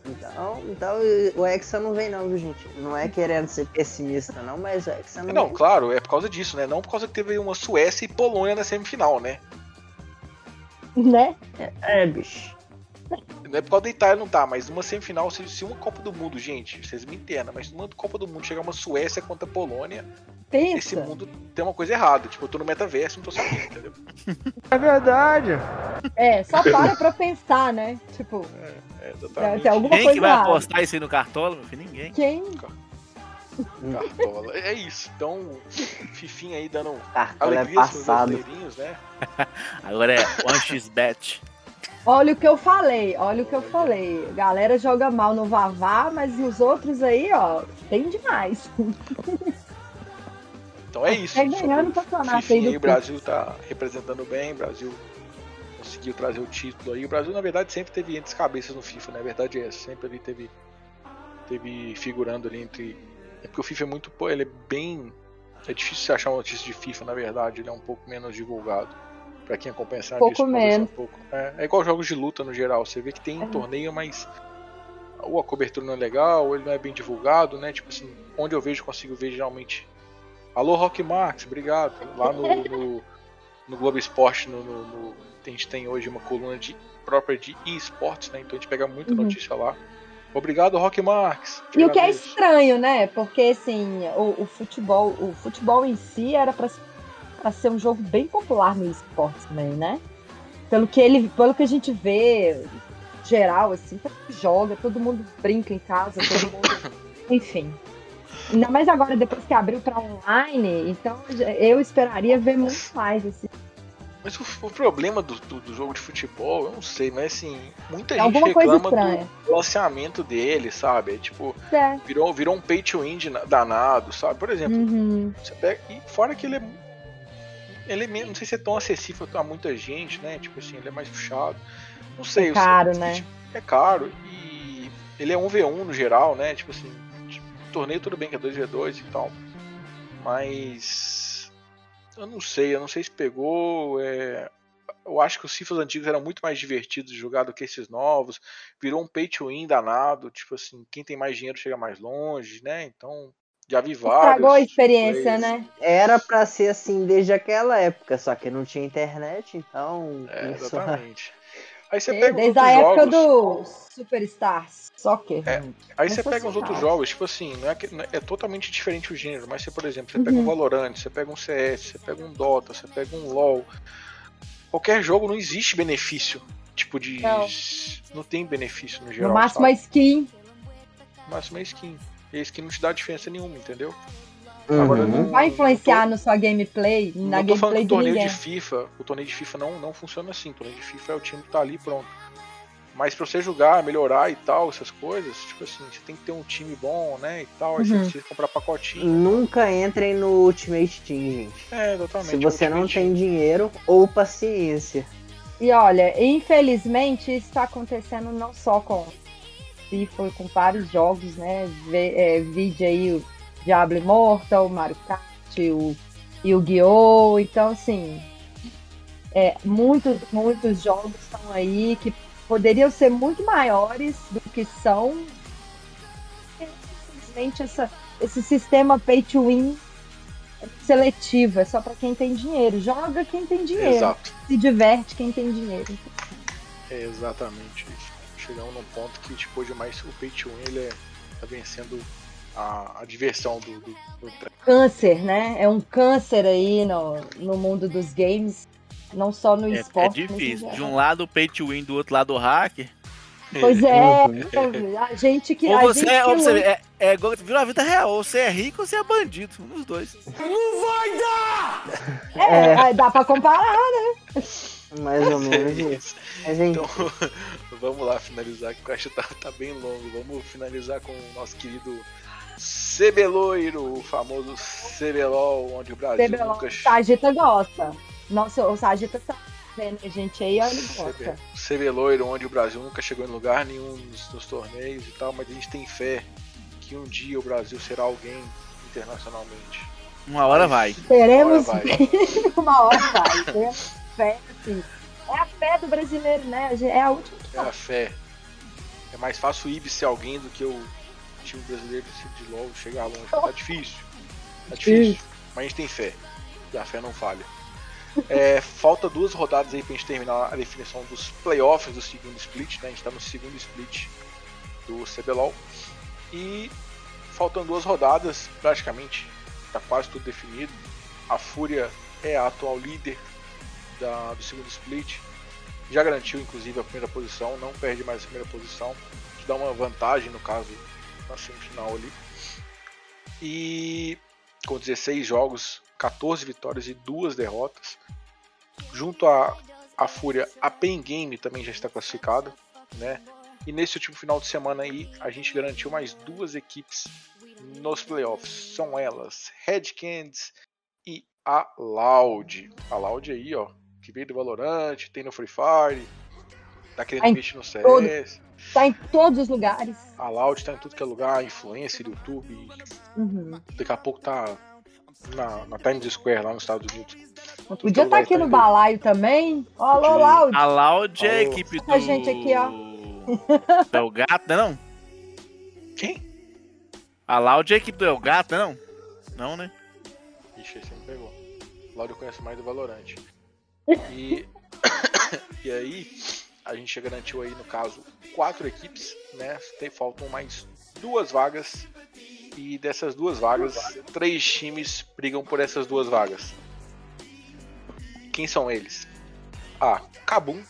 [SPEAKER 3] Então, então o Hexa não vem não, viu, gente? Não é querendo ser pessimista não, mas o Hexa não,
[SPEAKER 5] Não,
[SPEAKER 3] vem.
[SPEAKER 5] claro, é por causa disso, né? Não por causa que teve uma Suécia e Polônia na semifinal, né?
[SPEAKER 2] Né?
[SPEAKER 3] É, bicho.
[SPEAKER 5] Não é por causa da Itália não tá, mas numa semifinal, se, se uma Copa do Mundo, gente, vocês me entendam, mas numa Copa do Mundo chegar uma Suécia contra a Polônia, esse
[SPEAKER 2] Pensa.
[SPEAKER 5] mundo tem uma coisa errada. Tipo, eu tô no metaverso, não tô sabendo, entendeu?
[SPEAKER 1] É verdade.
[SPEAKER 2] É, só para pra pensar, né? Tipo,
[SPEAKER 5] É,
[SPEAKER 2] tem, tem alguma
[SPEAKER 6] Quem
[SPEAKER 2] coisa
[SPEAKER 6] que vai
[SPEAKER 2] errada.
[SPEAKER 6] apostar isso aí no Cartola, meu filho? Ninguém.
[SPEAKER 2] Quem?
[SPEAKER 5] Cartola. É isso. Então, Fifinha aí dando
[SPEAKER 3] Cartola é
[SPEAKER 5] alegria pros
[SPEAKER 3] passado.
[SPEAKER 5] né? <laughs>
[SPEAKER 6] Agora é 1xBet.
[SPEAKER 2] Olha o que eu falei, olha o que eu falei. Galera joga mal no Vavá, mas nos outros aí, ó, tem demais.
[SPEAKER 5] Então é isso.
[SPEAKER 2] Tá ganhando o campeonato aí
[SPEAKER 5] o Brasil tá representando bem, o Brasil conseguiu trazer o título aí. O Brasil, na verdade, sempre teve entre as cabeças no FIFA, né? A verdade é. Sempre ali teve, teve figurando ali entre. É porque o FIFA é muito. Ele é bem. É difícil você achar uma notícia de FIFA, na verdade. Ele é um pouco menos divulgado. Pra quem acompanha a cena
[SPEAKER 2] Pouco
[SPEAKER 5] disso,
[SPEAKER 2] menos.
[SPEAKER 5] Um pouco. É, é igual jogos de luta no geral. Você vê que tem um torneio, mas ou a cobertura não é legal, ou ele não é bem divulgado, né? Tipo assim, onde eu vejo, consigo ver geralmente. Alô, Rock Marx, obrigado. Lá no, <laughs> no, no Globo Esporte, no, no- a gente tem hoje uma coluna de, própria de esportes, né? Então a gente pega muita
[SPEAKER 2] Uhum.
[SPEAKER 5] notícia lá. Obrigado, Rock Marx.
[SPEAKER 2] E o que é estranho, né? Porque assim, o, o futebol, o futebol em si era pra, pra ser um jogo bem popular no esporte também, né? Pelo que ele, pelo que a gente vê geral, assim, joga, todo mundo brinca em casa, todo mundo. <laughs> Enfim. Ainda mais agora, depois que abriu pra online, então eu esperaria ver muito mais, assim.
[SPEAKER 5] Mas o, o problema do, do, do jogo de futebol, eu não sei, mas assim, muita
[SPEAKER 2] É
[SPEAKER 5] gente reclama do lançamento dele, sabe? É tipo,
[SPEAKER 2] É.
[SPEAKER 5] virou, virou um pay to win danado, sabe? Por exemplo,
[SPEAKER 2] Uhum.
[SPEAKER 5] Você pega, e fora que ele é. Ele é não sei se é tão acessível a muita gente, né? Tipo assim, ele é mais puxado. Não sei.
[SPEAKER 2] É caro,
[SPEAKER 5] sei-
[SPEAKER 2] né?
[SPEAKER 5] tipo, É caro. E ele é 1v1 no geral, né? Tipo assim, tipo, torneio tudo bem que é 2v2 e tal. Mas. Eu não sei, eu não sei se pegou. é, Eu acho que os FIFAs antigos eram muito mais divertidos de jogar do que esses novos. Virou um pay to win danado. Tipo assim, quem tem mais dinheiro chega mais longe, né? Então. Já vi vários.
[SPEAKER 2] Estragou a experiência,
[SPEAKER 5] players.
[SPEAKER 2] né?
[SPEAKER 3] Era pra ser assim desde aquela época, só que não tinha internet, então.
[SPEAKER 5] É,
[SPEAKER 3] a-
[SPEAKER 5] exatamente. <laughs> Aí você
[SPEAKER 2] É,
[SPEAKER 5] pega os
[SPEAKER 2] Desde a época
[SPEAKER 5] jogos.
[SPEAKER 2] do Superstars. Só que.
[SPEAKER 5] É, Aí você pega os
[SPEAKER 2] Sensacional.
[SPEAKER 5] outros jogos, tipo assim, não é, que- não é- é totalmente diferente o gênero, mas você, por exemplo, você pega
[SPEAKER 2] Uhum.
[SPEAKER 5] um Valorant, você pega um CS, você pega um Dota, você pega um LoL. Qualquer jogo não existe benefício. Tipo de.
[SPEAKER 2] Não.
[SPEAKER 5] Não tem benefício no geral.
[SPEAKER 2] No máximo a
[SPEAKER 5] sabe?
[SPEAKER 2] skin.
[SPEAKER 5] No máximo é skin. E a skin não te dá diferença nenhuma, entendeu?
[SPEAKER 3] Uhum.
[SPEAKER 5] Agora não.
[SPEAKER 2] Vai influenciar na sua gameplay, na
[SPEAKER 5] Não tô falando
[SPEAKER 2] gameplay
[SPEAKER 5] que o
[SPEAKER 2] de
[SPEAKER 5] torneio
[SPEAKER 2] ninguém.
[SPEAKER 5] de FIFA, o torneio de FIFA não, não funciona assim. O torneio de FIFA é o time que tá ali pronto. Mas pra você jogar, melhorar e tal, essas coisas, tipo assim, você tem que ter um time bom, né? E tal, aí você
[SPEAKER 3] Uhum.
[SPEAKER 5] precisa comprar pacotinho.
[SPEAKER 3] Nunca entrem no Ultimate Team, gente.
[SPEAKER 5] É, exatamente.
[SPEAKER 3] Se você não tem dinheiro ou paciência.
[SPEAKER 2] E olha, infelizmente isso está acontecendo não só com FIFA, com vários jogos, né? Vê, é, vídeo aí o Diablo Immortal, o Mario Kart, o Yu-Gi-Oh! Então, assim, é, muitos, muitos jogos estão aí que poderiam ser muito maiores do que são. Infelizmente, essa, esse sistema pay to win é seletivo, é só para quem tem dinheiro. Joga quem tem dinheiro.
[SPEAKER 5] Exato.
[SPEAKER 2] Se diverte quem tem dinheiro.
[SPEAKER 5] É exatamente isso. Chegamos num ponto que, tipo, hoje mais o pay to win ele é, tá vencendo a, a diversão do, do, do
[SPEAKER 2] Câncer, né? É um câncer aí no, no mundo dos games. Não só no
[SPEAKER 6] É, é
[SPEAKER 2] esporte. em
[SPEAKER 6] difícil. De um lado o pay to win, do outro lado o hacker.
[SPEAKER 2] Pois é, a gente que.
[SPEAKER 6] Ou
[SPEAKER 2] a
[SPEAKER 6] você,
[SPEAKER 2] gente
[SPEAKER 6] é,
[SPEAKER 2] que
[SPEAKER 6] você é, é igual virou a vida real. Ou você é rico ou você é bandido. Um dos dois.
[SPEAKER 1] Não vai dar!
[SPEAKER 2] É,
[SPEAKER 3] É.
[SPEAKER 2] dá pra comparar, né?
[SPEAKER 3] Mais ou menos isso. Mas,
[SPEAKER 5] Então, vamos lá finalizar, que acho que tá, tá bem longo. Vamos finalizar com o nosso querido Cebeloiro, o famoso Cebelol, onde o Brasil
[SPEAKER 2] CBLOL.
[SPEAKER 5] nunca
[SPEAKER 2] O Sagita gosta. Nossa, o Sagita tá vendo a gente aí, olha, ele gosta.
[SPEAKER 5] Cebeloiro, onde o Brasil nunca chegou em lugar nenhum nos, nos torneios e tal, mas a gente tem fé que um dia o Brasil será alguém internacionalmente.
[SPEAKER 6] Uma hora vai.
[SPEAKER 2] Teremos
[SPEAKER 5] Uma hora vai. <laughs>
[SPEAKER 2] uma hora vai. Teremos fé, assim. É a fé do brasileiro, né? É a última
[SPEAKER 5] É a fé. É mais fácil o Ibis ser alguém do que o time brasileiro de de LoL chegar longe. Tá difícil. Tá difícil. Mas a gente tem fé. E a fé não falha. É, <laughs> falta duas rodadas aí pra gente terminar a definição dos playoffs do segundo split, né? A gente tá no segundo split do CBLOL. E faltam duas rodadas, praticamente. Tá quase tudo definido. A Fúria é a atual líder da- do segundo split. Já garantiu, inclusive, a primeira posição, não perde mais a primeira posição, que dá uma vantagem, no caso, na semifinal ali. E com 16 jogos, 14 vitórias e 2 derrotas. Junto à, à Fúria, a Pen Game também já está classificada, né? E nesse último final de semana aí, a gente garantiu mais duas equipes nos playoffs. São elas, Red Candies e a Loud. A Loud aí, ó, que veio do Valorant, tem no Free Fire, tá querendo
[SPEAKER 2] Tá em
[SPEAKER 5] investir no CS.
[SPEAKER 2] todo. Tá em todos os lugares.
[SPEAKER 5] A Loud tá em tudo que é lugar, influencer, YouTube.
[SPEAKER 2] Uhum.
[SPEAKER 5] Daqui a pouco tá na, na Times Square, lá nos Estados Unidos. É
[SPEAKER 2] Podia estar
[SPEAKER 5] lugar
[SPEAKER 2] aqui
[SPEAKER 5] tá
[SPEAKER 2] no
[SPEAKER 5] em-
[SPEAKER 2] balaio também. Ó, Alô. Loud.
[SPEAKER 6] A Loud é a equipe do.
[SPEAKER 2] A gente aqui, ó. <laughs>
[SPEAKER 6] do El Gato, não é?
[SPEAKER 5] Quem?
[SPEAKER 6] A Loud é a equipe do El Gato, não é não? Né?
[SPEAKER 5] Ixi, esse me pegou. Loud eu conheço mais do Valorant. E, <coughs> e aí, a gente já garantiu aí, no caso, quatro equipes, né? Tem, faltam mais duas vagas. E dessas duas vagas, três times brigam por essas duas vagas. Quem são eles? A Kabum,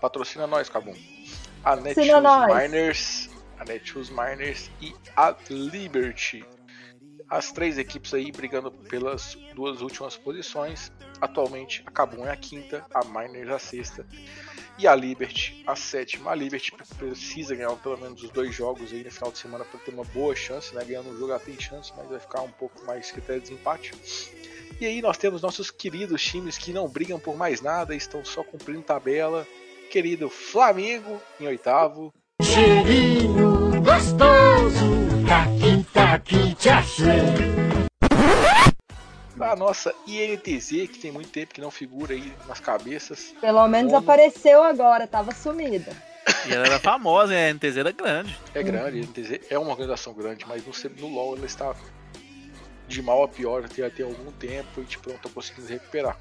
[SPEAKER 5] patrocina nós, Kabum. A Netshoes. Miners, a Netshoes Miners e a Liberty. As três equipes aí brigando pelas duas últimas posições. Atualmente a Kabum é a quinta, a Miners a sexta e a Liberty a sétima. A Liberty precisa ganhar pelo menos os dois jogos aí no final de semana para ter uma boa chance, né? Ganhando um jogo ela tem chance, mas vai ficar um pouco mais critério de desempate. E aí nós temos nossos queridos times que não brigam por mais nada, estão só cumprindo tabela. Querido Flamengo em oitavo,
[SPEAKER 14] Cheirinho gostoso, tchachê.
[SPEAKER 5] a nossa INTZ, que tem muito tempo que não figura aí nas cabeças.
[SPEAKER 2] Pelo menos
[SPEAKER 5] Nono.
[SPEAKER 2] apareceu agora, tava sumida.
[SPEAKER 6] E ela era famosa, né? A NTZ era grande.
[SPEAKER 5] É grande, a INTZ é uma organização grande, mas no, no LoL ela está de mal a pior já tem algum tempo e tipo, não tá conseguindo recuperar.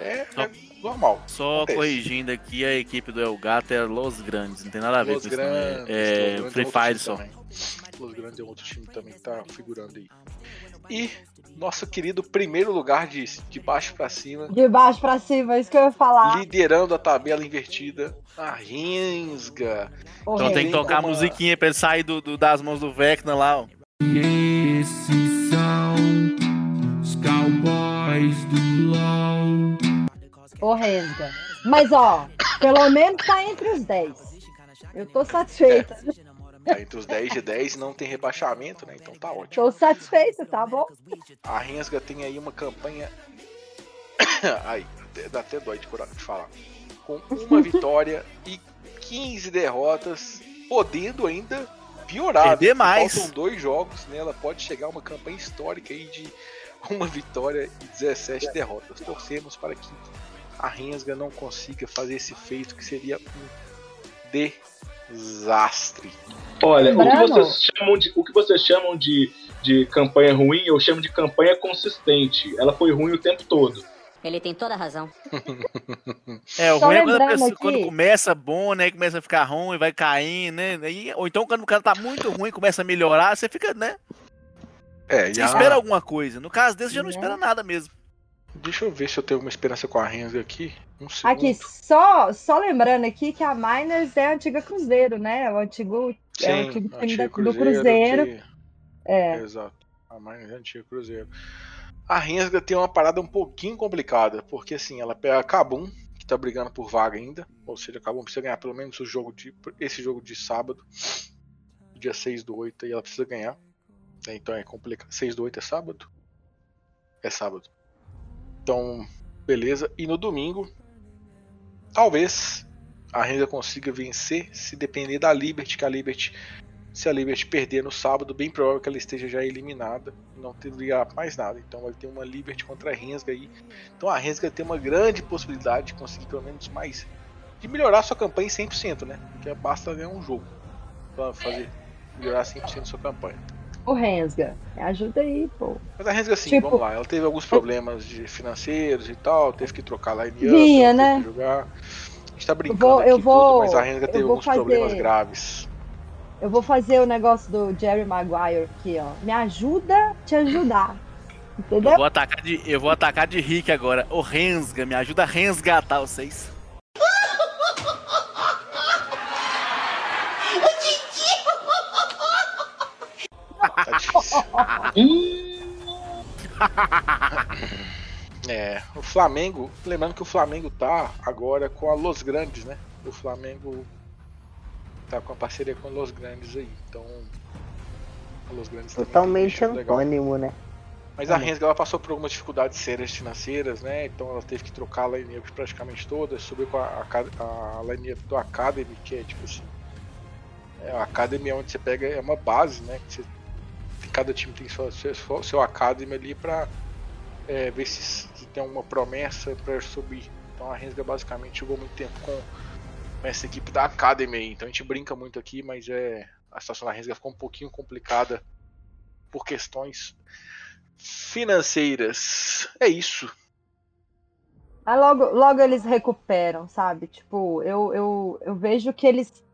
[SPEAKER 5] É, é normal.
[SPEAKER 6] Só
[SPEAKER 5] Acontece.
[SPEAKER 6] corrigindo aqui, a equipe do El Gato é Los Grandes, não tem nada a ver
[SPEAKER 5] Los
[SPEAKER 6] com isso. não,
[SPEAKER 5] Grandes,
[SPEAKER 6] É, é Free Fire só.
[SPEAKER 5] também. Los Grandes é outro time também que tá figurando aí. E nosso querido primeiro lugar de, de baixo pra cima,
[SPEAKER 2] De baixo pra cima, é isso que eu ia falar.
[SPEAKER 5] liderando a tabela invertida, a Rinsga.
[SPEAKER 6] Então tem que tocar a musiquinha pra ele sair do, do- das mãos do Vecna lá, ó.
[SPEAKER 14] Esses são os cowboys do LOL.
[SPEAKER 2] Ô, Renga. Mas, ó, pelo menos tá entre os 10. Eu tô satisfeita.
[SPEAKER 5] Tá entre os 10 de 10 não tem rebaixamento, né? Então tá ótimo.
[SPEAKER 2] Tô satisfeita, tá bom?
[SPEAKER 5] A Rensga tem aí uma campanha. <coughs> Ai, até- dá até dói de falar. Com uma vitória e 15 derrotas, podendo ainda piorar.
[SPEAKER 6] Perder mais.
[SPEAKER 5] Faltam dois jogos, né? Ela pode chegar a uma campanha histórica aí de uma vitória e 17 derrotas. Torcemos para que a Rensga não consiga fazer esse feito que seria um desastre.
[SPEAKER 12] Olha, o que vocês chamam de, o que vocês chamam de, de campanha ruim, eu chamo de campanha consistente. Ela foi ruim o tempo todo.
[SPEAKER 15] Ele tem toda a razão. <laughs>
[SPEAKER 6] É, o ruim é quando, pessoa-
[SPEAKER 2] aqui-
[SPEAKER 6] quando começa bom, né? Começa a ficar ruim, vai caindo, né? Aí- ou então quando o cara tá muito ruim, começa a melhorar, você fica, né?
[SPEAKER 5] É,
[SPEAKER 6] Você
[SPEAKER 5] e
[SPEAKER 6] espera alguma coisa. No caso desse, já não
[SPEAKER 2] Né?
[SPEAKER 6] espera nada mesmo.
[SPEAKER 5] Deixa eu ver se eu tenho uma esperança com a Rensga aqui. Um.
[SPEAKER 2] Aqui, só, só lembrando aqui que a Miners é a antiga Cruzeiro, né? É o antigo, é o
[SPEAKER 5] Sim,
[SPEAKER 2] antigo time
[SPEAKER 5] antiga
[SPEAKER 2] da- do Cruzeiro.
[SPEAKER 5] que-
[SPEAKER 2] É.
[SPEAKER 5] Exato. A Miners é antiga Cruzeiro. A Rensga tem uma parada um pouquinho complicada, porque assim, ela pega a Kabum, que tá brigando por vaga ainda, ou seja, a Kabum precisa ganhar pelo menos o jogo de, esse jogo de sábado, dia 6 do 8, e ela precisa ganhar. Então é complicado. 6 do 8 é sábado? É sábado. Então, beleza. E no domingo, talvez a Rensga consiga vencer se depender da Liberty, que a Liberty se a Liberty perder no sábado, bem provável que ela esteja já eliminada não teria mais nada. Então vai ter uma Liberty contra a Rensga aí. Então a Rensga tem uma grande possibilidade de conseguir pelo menos mais. de melhorar sua campanha em 100%, né? Porque basta ganhar um jogo pra fazer melhorar 100% sua campanha.
[SPEAKER 2] O Rensga, me ajuda aí, pô.
[SPEAKER 5] Mas a Rensga, assim,
[SPEAKER 2] Tipo-
[SPEAKER 5] vamos lá, ela teve alguns problemas de financeiros e tal, teve que trocar line up,
[SPEAKER 2] Vinha, né?
[SPEAKER 5] jogar. A gente tá brincando
[SPEAKER 2] vou-
[SPEAKER 5] aqui
[SPEAKER 2] eu vou-
[SPEAKER 5] tudo, mas a Rensga
[SPEAKER 2] eu
[SPEAKER 5] teve
[SPEAKER 2] vou
[SPEAKER 5] alguns problemas
[SPEAKER 2] fazer-
[SPEAKER 5] graves.
[SPEAKER 2] Eu vou fazer o negócio do Jerry Maguire aqui, ó. Me ajuda a te ajudar. Entendeu?
[SPEAKER 6] Eu vou atacar de, eu vou atacar de Rick agora. Ô Rensga, me ajuda a resgatar vocês.
[SPEAKER 5] É, o Flamengo, lembrando que o Flamengo tá agora com a Los Grandes, né? O Flamengo tá com a parceria com a Los Grandes aí, então a Los Grandes tem
[SPEAKER 3] Totalmente
[SPEAKER 5] legal.
[SPEAKER 3] antônimo, né?
[SPEAKER 5] Mas a Rensga ela passou por algumas dificuldades sérias financeiras, né? Então ela teve que trocar a line-up praticamente toda, subiu com a, a, a line-up do Academy, que é tipo assim. É, a Academy é onde você pega, é uma base, né? Que você, cada time tem sua, seu, seu Academy ali pra é, ver se, se tem uma promessa pra subir. Então a Rensga basicamente jogou muito tempo com, essa equipe da Academy. Então a gente brinca muito aqui, mas é a situação da Rensga ficou um pouquinho complicada por questões financeiras. É isso.
[SPEAKER 2] Aí logo, logo eles recuperam, sabe? Tipo, eu, eu, eu vejo que eles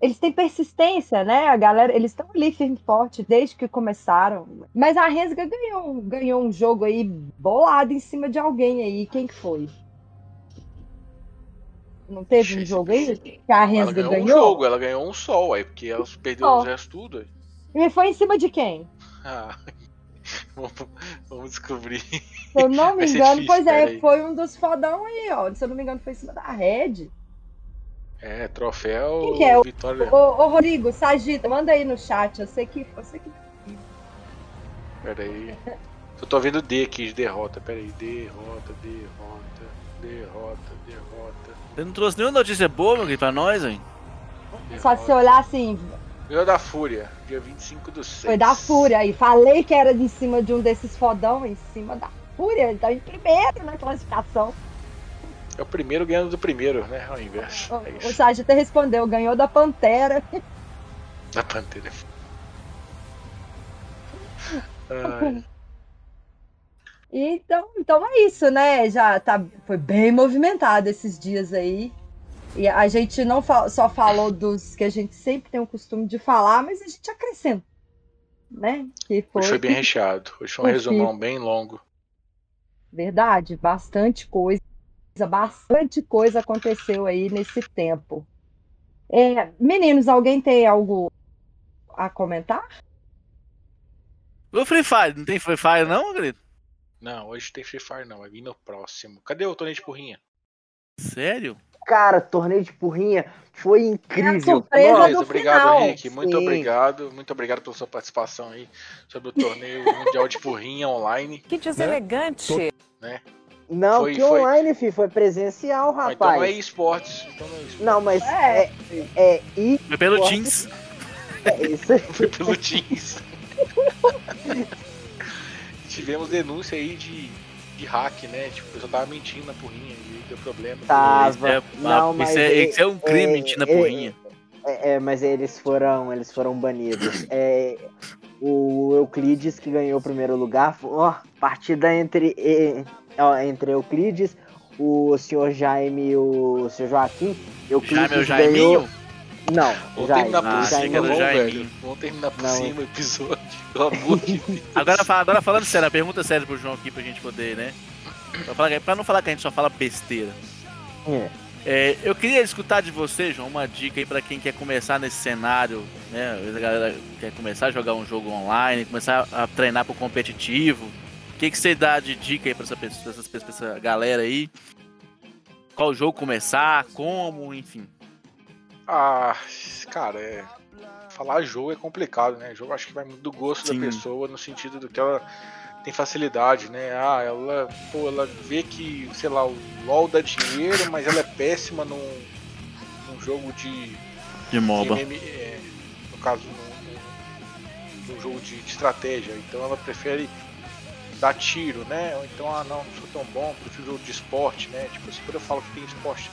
[SPEAKER 2] eles têm persistência, né? A galera, eles estão ali firme e forte desde que começaram. Mas a Rensga ganhou, ganhou um jogo aí bolado em cima de alguém aí. Quem que foi? Não teve um jogo aí que a
[SPEAKER 5] Ela
[SPEAKER 2] Rensga
[SPEAKER 5] ganhou,
[SPEAKER 2] ganhou?
[SPEAKER 5] um jogo, ela ganhou um sol, aí, porque ela perdeu
[SPEAKER 2] Ó.
[SPEAKER 5] os restos tudo. aí.
[SPEAKER 2] E foi em cima de quem? <laughs>
[SPEAKER 5] Ah, vamos, descobrir.
[SPEAKER 2] Se eu não <laughs> me engano,
[SPEAKER 5] difícil,
[SPEAKER 2] pois é,
[SPEAKER 5] peraí.
[SPEAKER 2] foi um dos fodão aí, ó. Se eu não me engano, foi em cima da Red.
[SPEAKER 5] É, troféu
[SPEAKER 2] Quem que é? O-
[SPEAKER 5] Vitória.
[SPEAKER 2] Ô, ô Rodrigo, Sagita, manda aí no chat. Eu sei que. Eu sei que...
[SPEAKER 5] Pera aí. Eu tô vendo D aqui de derrota. Pera aí. Derrota, derrota, derrota, derrota.
[SPEAKER 6] Você não trouxe nenhuma notícia boa, meu querido, pra nós, hein?
[SPEAKER 2] Só se você olhar assim,
[SPEAKER 5] Ganhou da Fúria, dia 25 do 6.
[SPEAKER 2] foi da Fúria aí. Falei que era em cima de um desses fodão, em cima da Fúria. Então, em primeiro na classificação.
[SPEAKER 5] É o primeiro ganhando do primeiro, né? Ao inverso. É
[SPEAKER 2] O
[SPEAKER 5] isso.
[SPEAKER 2] Sagita respondeu, ganhou da Pantera.
[SPEAKER 5] Da Pantera. Ai,
[SPEAKER 2] Então, então é isso, né? Já tá, foi bem movimentado esses dias aí. E a gente não fa- só falou dos que a gente sempre tem o costume de falar, mas a gente acrescenta, né? Que foi,
[SPEAKER 5] Hoje foi bem recheado. Hoje foi um <laughs> resumão bem longo.
[SPEAKER 2] verdade, bastante coisa, bastante coisa aconteceu aí nesse tempo. É, meninos, alguém tem algo a comentar?
[SPEAKER 6] O Free Fire, não tem Free Fire não, querido?
[SPEAKER 5] Não, hoje tem Free Fire não, vai vir no próximo. Cadê o torneio de porrinha?
[SPEAKER 6] Sério?
[SPEAKER 3] Cara, torneio de porrinha foi incrível.
[SPEAKER 2] surpresa
[SPEAKER 5] Beleza,
[SPEAKER 2] do
[SPEAKER 5] obrigado,
[SPEAKER 2] final.
[SPEAKER 5] Henrique. Muito
[SPEAKER 3] Sim.
[SPEAKER 5] obrigado. Muito obrigado pela sua participação aí sobre o torneio mundial de porrinha online.
[SPEAKER 15] Que deselegante.
[SPEAKER 5] Né?
[SPEAKER 3] Não,
[SPEAKER 5] Foi-
[SPEAKER 3] que
[SPEAKER 5] foi-
[SPEAKER 3] online, fi, foi presencial,
[SPEAKER 5] Ah,
[SPEAKER 3] rapaz.
[SPEAKER 5] então não é esportes. Então não é esportes.
[SPEAKER 3] Não, mas é, é, e <laughs>
[SPEAKER 6] Foi pelo Teams.
[SPEAKER 3] é isso aí.
[SPEAKER 5] Foi pelo Teams. Tivemos denúncia aí de, de hack, né? Tipo, o pessoal tava mentindo na porrinha e deu problema.
[SPEAKER 3] Tava.
[SPEAKER 6] Isso é-
[SPEAKER 3] não,
[SPEAKER 6] isso
[SPEAKER 3] mas
[SPEAKER 6] é- isso é um crime, mentir na
[SPEAKER 3] é-
[SPEAKER 6] porrinha.
[SPEAKER 3] É, é, mas eles foram, eles foram banidos. É, o Euclides que ganhou o primeiro lugar, ó, partida entre entre Euclides, o senhor Jaime e o senhor Joaquim. Euclides
[SPEAKER 6] Jaime é o
[SPEAKER 3] ganhou. Não,
[SPEAKER 5] Vamos
[SPEAKER 3] Jaime.
[SPEAKER 5] terminar por
[SPEAKER 6] Ah,
[SPEAKER 5] cima, não, velho. Vamos terminar por
[SPEAKER 3] Não.
[SPEAKER 5] cima o episódio, <laughs> pelo amor de Deus.
[SPEAKER 6] Agora, agora falando sério, a pergunta séria pro João aqui pra gente poder, né? Pra, falar- pra não falar que a gente só fala besteira.
[SPEAKER 3] É.
[SPEAKER 6] É, eu queria escutar de você, João, uma dica aí pra quem quer começar nesse cenário, né? A galera quer começar a jogar um jogo online, começar a treinar pro competitivo. O que, que você dá de dica aí pra essa, pessoa, pra essa galera aí? Qual jogo começar, como, enfim.
[SPEAKER 5] Ah, cara, é. Falar jogo é complicado, né? Jogo acho que vai muito do gosto
[SPEAKER 6] Sim.
[SPEAKER 5] da pessoa, no sentido do que ela tem facilidade, né? Ah, ela, pô, ela vê que, sei lá, o LoL dá dinheiro, mas ela é péssima num, num jogo de.
[SPEAKER 6] De MOBA.
[SPEAKER 5] de MM, é, no caso, num, num- num jogo de, de estratégia. Então ela prefere dar tiro, né? Ou então, ah, não, não sou tão bom, prefiro jogo de esporte, né? Tipo assim, quando eu falo que tem esporte,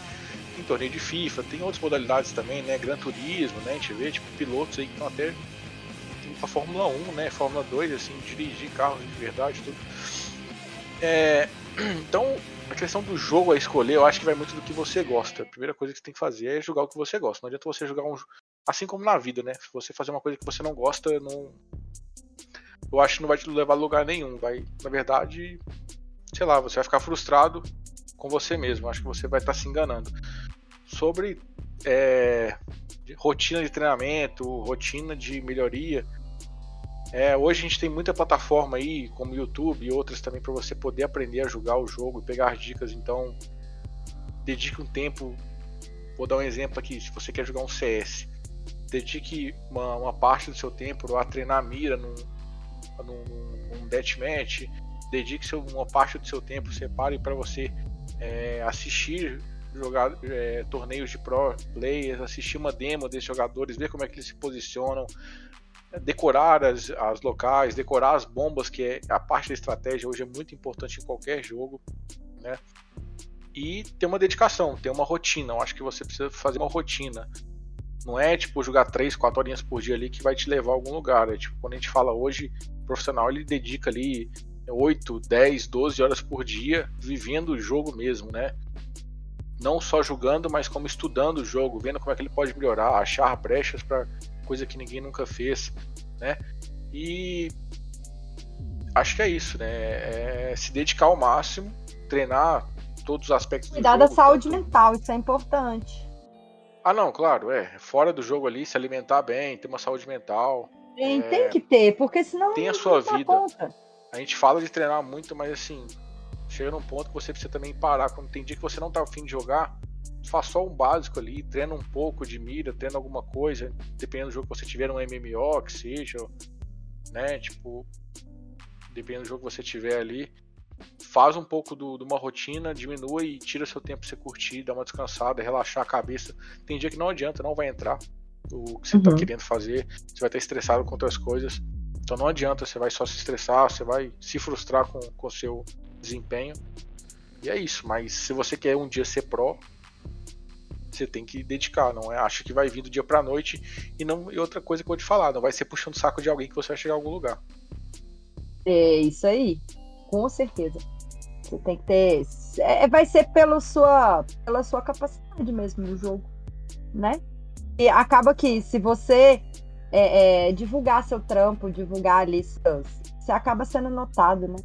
[SPEAKER 5] tem torneio de FIFA, tem outras modalidades também, né? Gran Turismo, né? A gente vê, tipo, pilotos aí que estão até indo pra Fórmula 1, né? Fórmula 2, assim, dirigir carros de verdade, tudo. É, <clears throat> então, a questão do jogo a escolher, eu acho que vai muito do que você gosta. A primeira coisa que você tem que fazer é jogar o que você gosta. Não adianta você jogar um. Assim como na vida, né? Se você fazer uma coisa que você não gosta, não. Eu acho que não vai te levar a lugar nenhum. Vai, na verdade, sei lá, você vai ficar frustrado com você mesmo. Acho que você vai estar se enganando. Sobre é, rotina de treinamento, rotina de melhoria, É, hoje a gente tem muita plataforma aí, como YouTube e outras também, para você poder aprender a jogar o jogo e pegar as dicas. Então, dedique um tempo. Vou dar um exemplo aqui: se você quer jogar um CS, dedique uma, uma parte do seu tempo a treinar a mira num, num, num deathmatch. Dedique seu, uma parte do seu tempo, separe para você é, assistir jogar é, torneios de pro players, assistir uma demo desses jogadores, ver como é que eles se posicionam, decorar as, as locais, decorar as bombas, que é a parte da estratégia hoje é muito importante em qualquer jogo, né? E ter uma dedicação, ter uma rotina. Eu acho que você precisa fazer uma rotina. Não é tipo jogar 3, 4 horinhas por dia ali que vai te levar a algum lugar. É tipo, quando a gente fala hoje, o profissional ele dedica ali 8, 10, 12 horas por dia vivendo o jogo mesmo, né? Não só jogando, mas como estudando o jogo, vendo como é que ele pode melhorar, achar brechas para coisa que ninguém nunca fez, né? E acho que é isso, né? É se dedicar ao máximo, treinar todos os aspectos
[SPEAKER 2] Cuidar
[SPEAKER 5] do jogo.
[SPEAKER 2] da saúde mental, isso é importante.
[SPEAKER 5] Ah, não, claro, é. Fora do jogo ali, se alimentar bem, ter uma saúde mental.
[SPEAKER 2] Tem,
[SPEAKER 5] é,
[SPEAKER 2] tem que ter, porque senão.
[SPEAKER 5] Tem a sua vida.
[SPEAKER 2] conta.
[SPEAKER 5] A gente fala de treinar muito, mas assim, chega num ponto que você precisa também parar. Quando tem dia que você não tá afim de jogar, faz só um básico ali, treina um pouco de mira, treina alguma coisa, dependendo do jogo que você tiver, um MMO, que seja, né? Tipo, dependendo do jogo que você tiver ali, faz um pouco do- de uma rotina, diminui e tira seu tempo pra você curtir, dar uma descansada, relaxar a cabeça. Tem dia que não adianta, não vai entrar o que você tá
[SPEAKER 2] Uhum.
[SPEAKER 5] querendo fazer, você vai estar estressado com outras coisas. Então não adianta, você vai só se estressar, você vai se frustrar com o seu desempenho. E é isso, mas se você quer um dia ser pró, você tem que dedicar, não é? Acha que vai vir do dia pra noite e não e outra coisa que eu vou te falar, não vai ser puxando o saco de alguém que você vai chegar a algum lugar.
[SPEAKER 2] É isso aí, com certeza. Você tem que ter. é, vai ser pela sua, pela sua capacidade mesmo no jogo, né? E acaba que se você é, é, divulgar seu trampo, divulgar ali seus, você acaba sendo notado, né?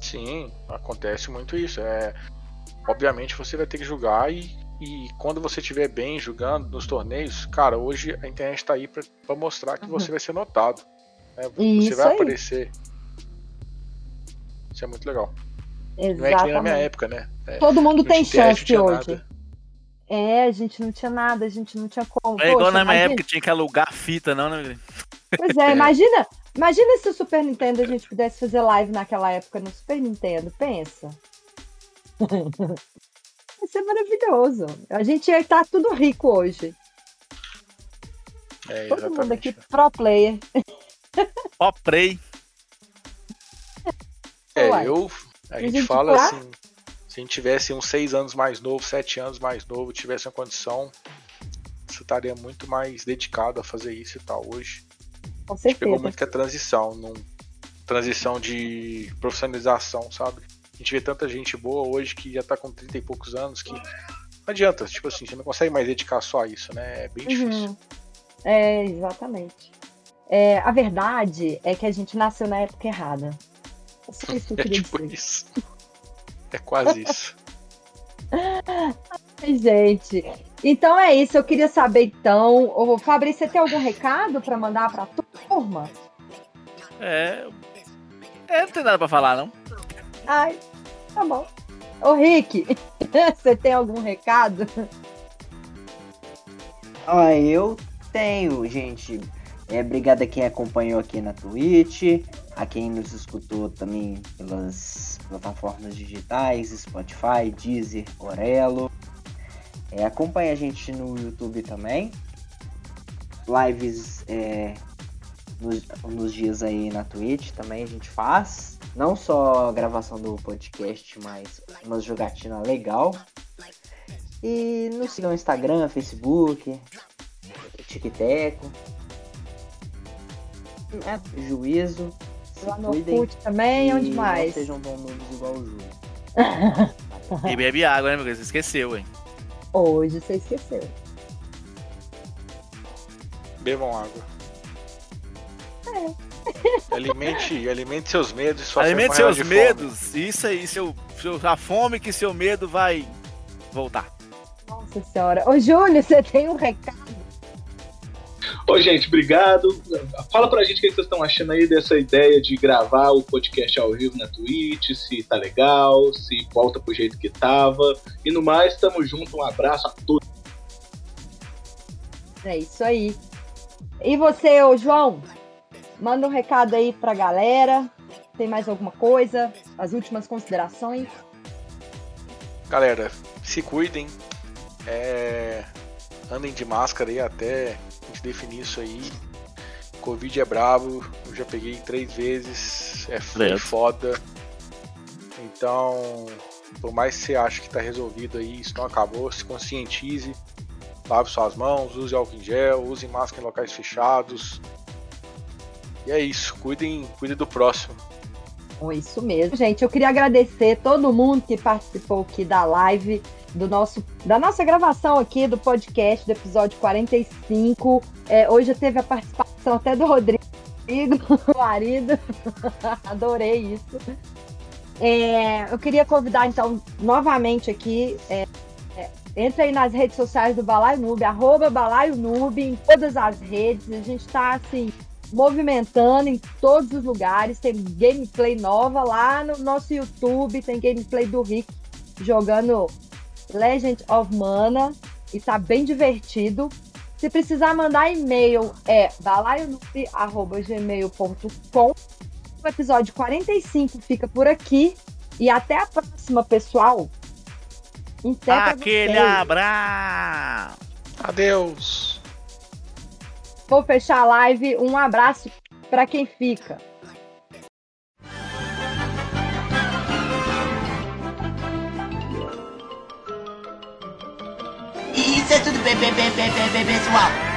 [SPEAKER 5] Sim, acontece muito isso. É, obviamente você vai ter que julgar e, e quando você estiver bem jogando nos torneios, cara, hoje a internet tá aí pra, pra mostrar que você vai ser notado. né? Você
[SPEAKER 2] Isso
[SPEAKER 5] vai
[SPEAKER 2] aí.
[SPEAKER 5] aparecer. Isso é muito legal. Não é que nem na minha
[SPEAKER 2] Exatamente.
[SPEAKER 5] época, né? É,
[SPEAKER 2] Todo mundo tem chance
[SPEAKER 5] tinha
[SPEAKER 2] hoje.
[SPEAKER 5] nada.
[SPEAKER 2] É, a gente não tinha nada, a gente não tinha como.
[SPEAKER 6] É igual
[SPEAKER 2] Poxa,
[SPEAKER 6] na minha
[SPEAKER 2] imagina-
[SPEAKER 6] época que tinha que alugar fita, não, né?
[SPEAKER 2] Pois <laughs> é, imagina, imagina se o Super Nintendo a gente pudesse fazer live naquela época no Super Nintendo, pensa. <laughs> Ia ser maravilhoso. A gente ia estar tudo rico hoje.
[SPEAKER 5] É,
[SPEAKER 2] Todo mundo
[SPEAKER 5] exatamente.
[SPEAKER 2] aqui pro player.
[SPEAKER 6] Ó, Prey.
[SPEAKER 5] É,
[SPEAKER 2] Uai.
[SPEAKER 5] eu. A
[SPEAKER 2] a
[SPEAKER 5] gente
[SPEAKER 2] gente
[SPEAKER 5] fala
[SPEAKER 2] lá?
[SPEAKER 5] assim. Se a gente tivesse uns 6 anos mais novo, 7 anos mais novo, tivesse uma condição, você estaria muito mais dedicado a fazer isso e tal. Hoje,
[SPEAKER 2] Com
[SPEAKER 5] a gente pegou
[SPEAKER 2] certeza.
[SPEAKER 5] muito que a transição, num, transição de profissionalização, sabe? A gente vê tanta gente boa hoje que já tá com 30 e poucos anos que não adianta, tipo assim, você não consegue mais dedicar só a isso, né? É bem difícil.
[SPEAKER 2] Uhum. É, exatamente. É, a verdade é que a gente nasceu na época errada. É só isso que eu <laughs>
[SPEAKER 5] É
[SPEAKER 2] queria
[SPEAKER 5] tipo
[SPEAKER 2] dizer.
[SPEAKER 5] isso. É quase isso. <laughs>
[SPEAKER 2] Ai, gente. Então é isso. Eu queria saber, então. Ô, Fabrício, você tem algum recado para mandar para turma?
[SPEAKER 6] É. É, não tem nada pra falar, não.
[SPEAKER 2] Ai, tá bom. Ô, Rick, <laughs> você tem algum recado?
[SPEAKER 3] Ah, eu tenho, gente. É, obrigado a quem acompanhou aqui na Twitch, a quem nos escutou também pelas plataformas digitais, Spotify, Deezer, Orelo. É, acompanhe a gente no YouTube também. Lives é, nos, nos dias aí na Twitch também a gente faz. Não só gravação do podcast, mas uma jogatina legal. E nos sigam no Instagram, Facebook, TikTok. É, juízo. Se
[SPEAKER 2] Lá no. Orkut também,
[SPEAKER 3] e
[SPEAKER 2] onde mais?
[SPEAKER 3] Não sejam noobs igual o Júlio.
[SPEAKER 6] E bebe água, né, meu querido? Você esqueceu, hein?
[SPEAKER 2] Hoje você esqueceu.
[SPEAKER 5] Bebam água.
[SPEAKER 2] É.
[SPEAKER 5] Alimente, alimente seus medos e sua
[SPEAKER 6] Alimente seus
[SPEAKER 5] de fome.
[SPEAKER 6] medos. Isso aí, seu, seu, a fome que seu medo vai voltar.
[SPEAKER 2] Nossa senhora. Ô, Júlio, você tem um recado?
[SPEAKER 12] Ô, gente, obrigado. Fala pra gente o que vocês estão achando aí dessa ideia de gravar o podcast ao vivo na Twitch, se tá legal, se volta pro jeito que tava. E no mais, tamo junto. Um abraço a todos.
[SPEAKER 2] É isso aí. E você, ô João? Manda um recado aí pra galera. Tem mais alguma coisa? As últimas considerações?
[SPEAKER 5] Galera, se cuidem. É... Andem de máscara aí até definir isso aí. Covid é brabo, eu já peguei três vezes, é foda. Então, por mais que você ache que tá resolvido aí, isso não acabou, se conscientize, lave suas mãos, use álcool em gel, use máscara em locais fechados. E é isso, cuidem, cuidem do próximo.
[SPEAKER 2] Bom, Isso mesmo, gente. Eu queria agradecer todo mundo que participou aqui da live, do nosso, da nossa gravação aqui do podcast, do episódio 45. É, hoje teve a participação até do Rodrigo, o marido. <laughs> Adorei isso. É, eu queria convidar, então, novamente aqui. É, é, entra aí nas redes sociais do Balaio Noob, arroba Balaio Noob, em todas as redes. A gente tá assim movimentando em todos os lugares. Tem gameplay nova lá no nosso YouTube, tem gameplay do Rick jogando Legend of Mana e tá bem divertido. Se precisar mandar e-mail é balaionoob.gmail.com. O episódio 45 fica por aqui e até a próxima, pessoal. Até pra
[SPEAKER 6] Aquele abraço!
[SPEAKER 5] Adeus!
[SPEAKER 2] Vou fechar a live. Um abraço para quem fica.
[SPEAKER 15] Isso é tudo bem, bem, bem, bem, bem, bem, pessoal.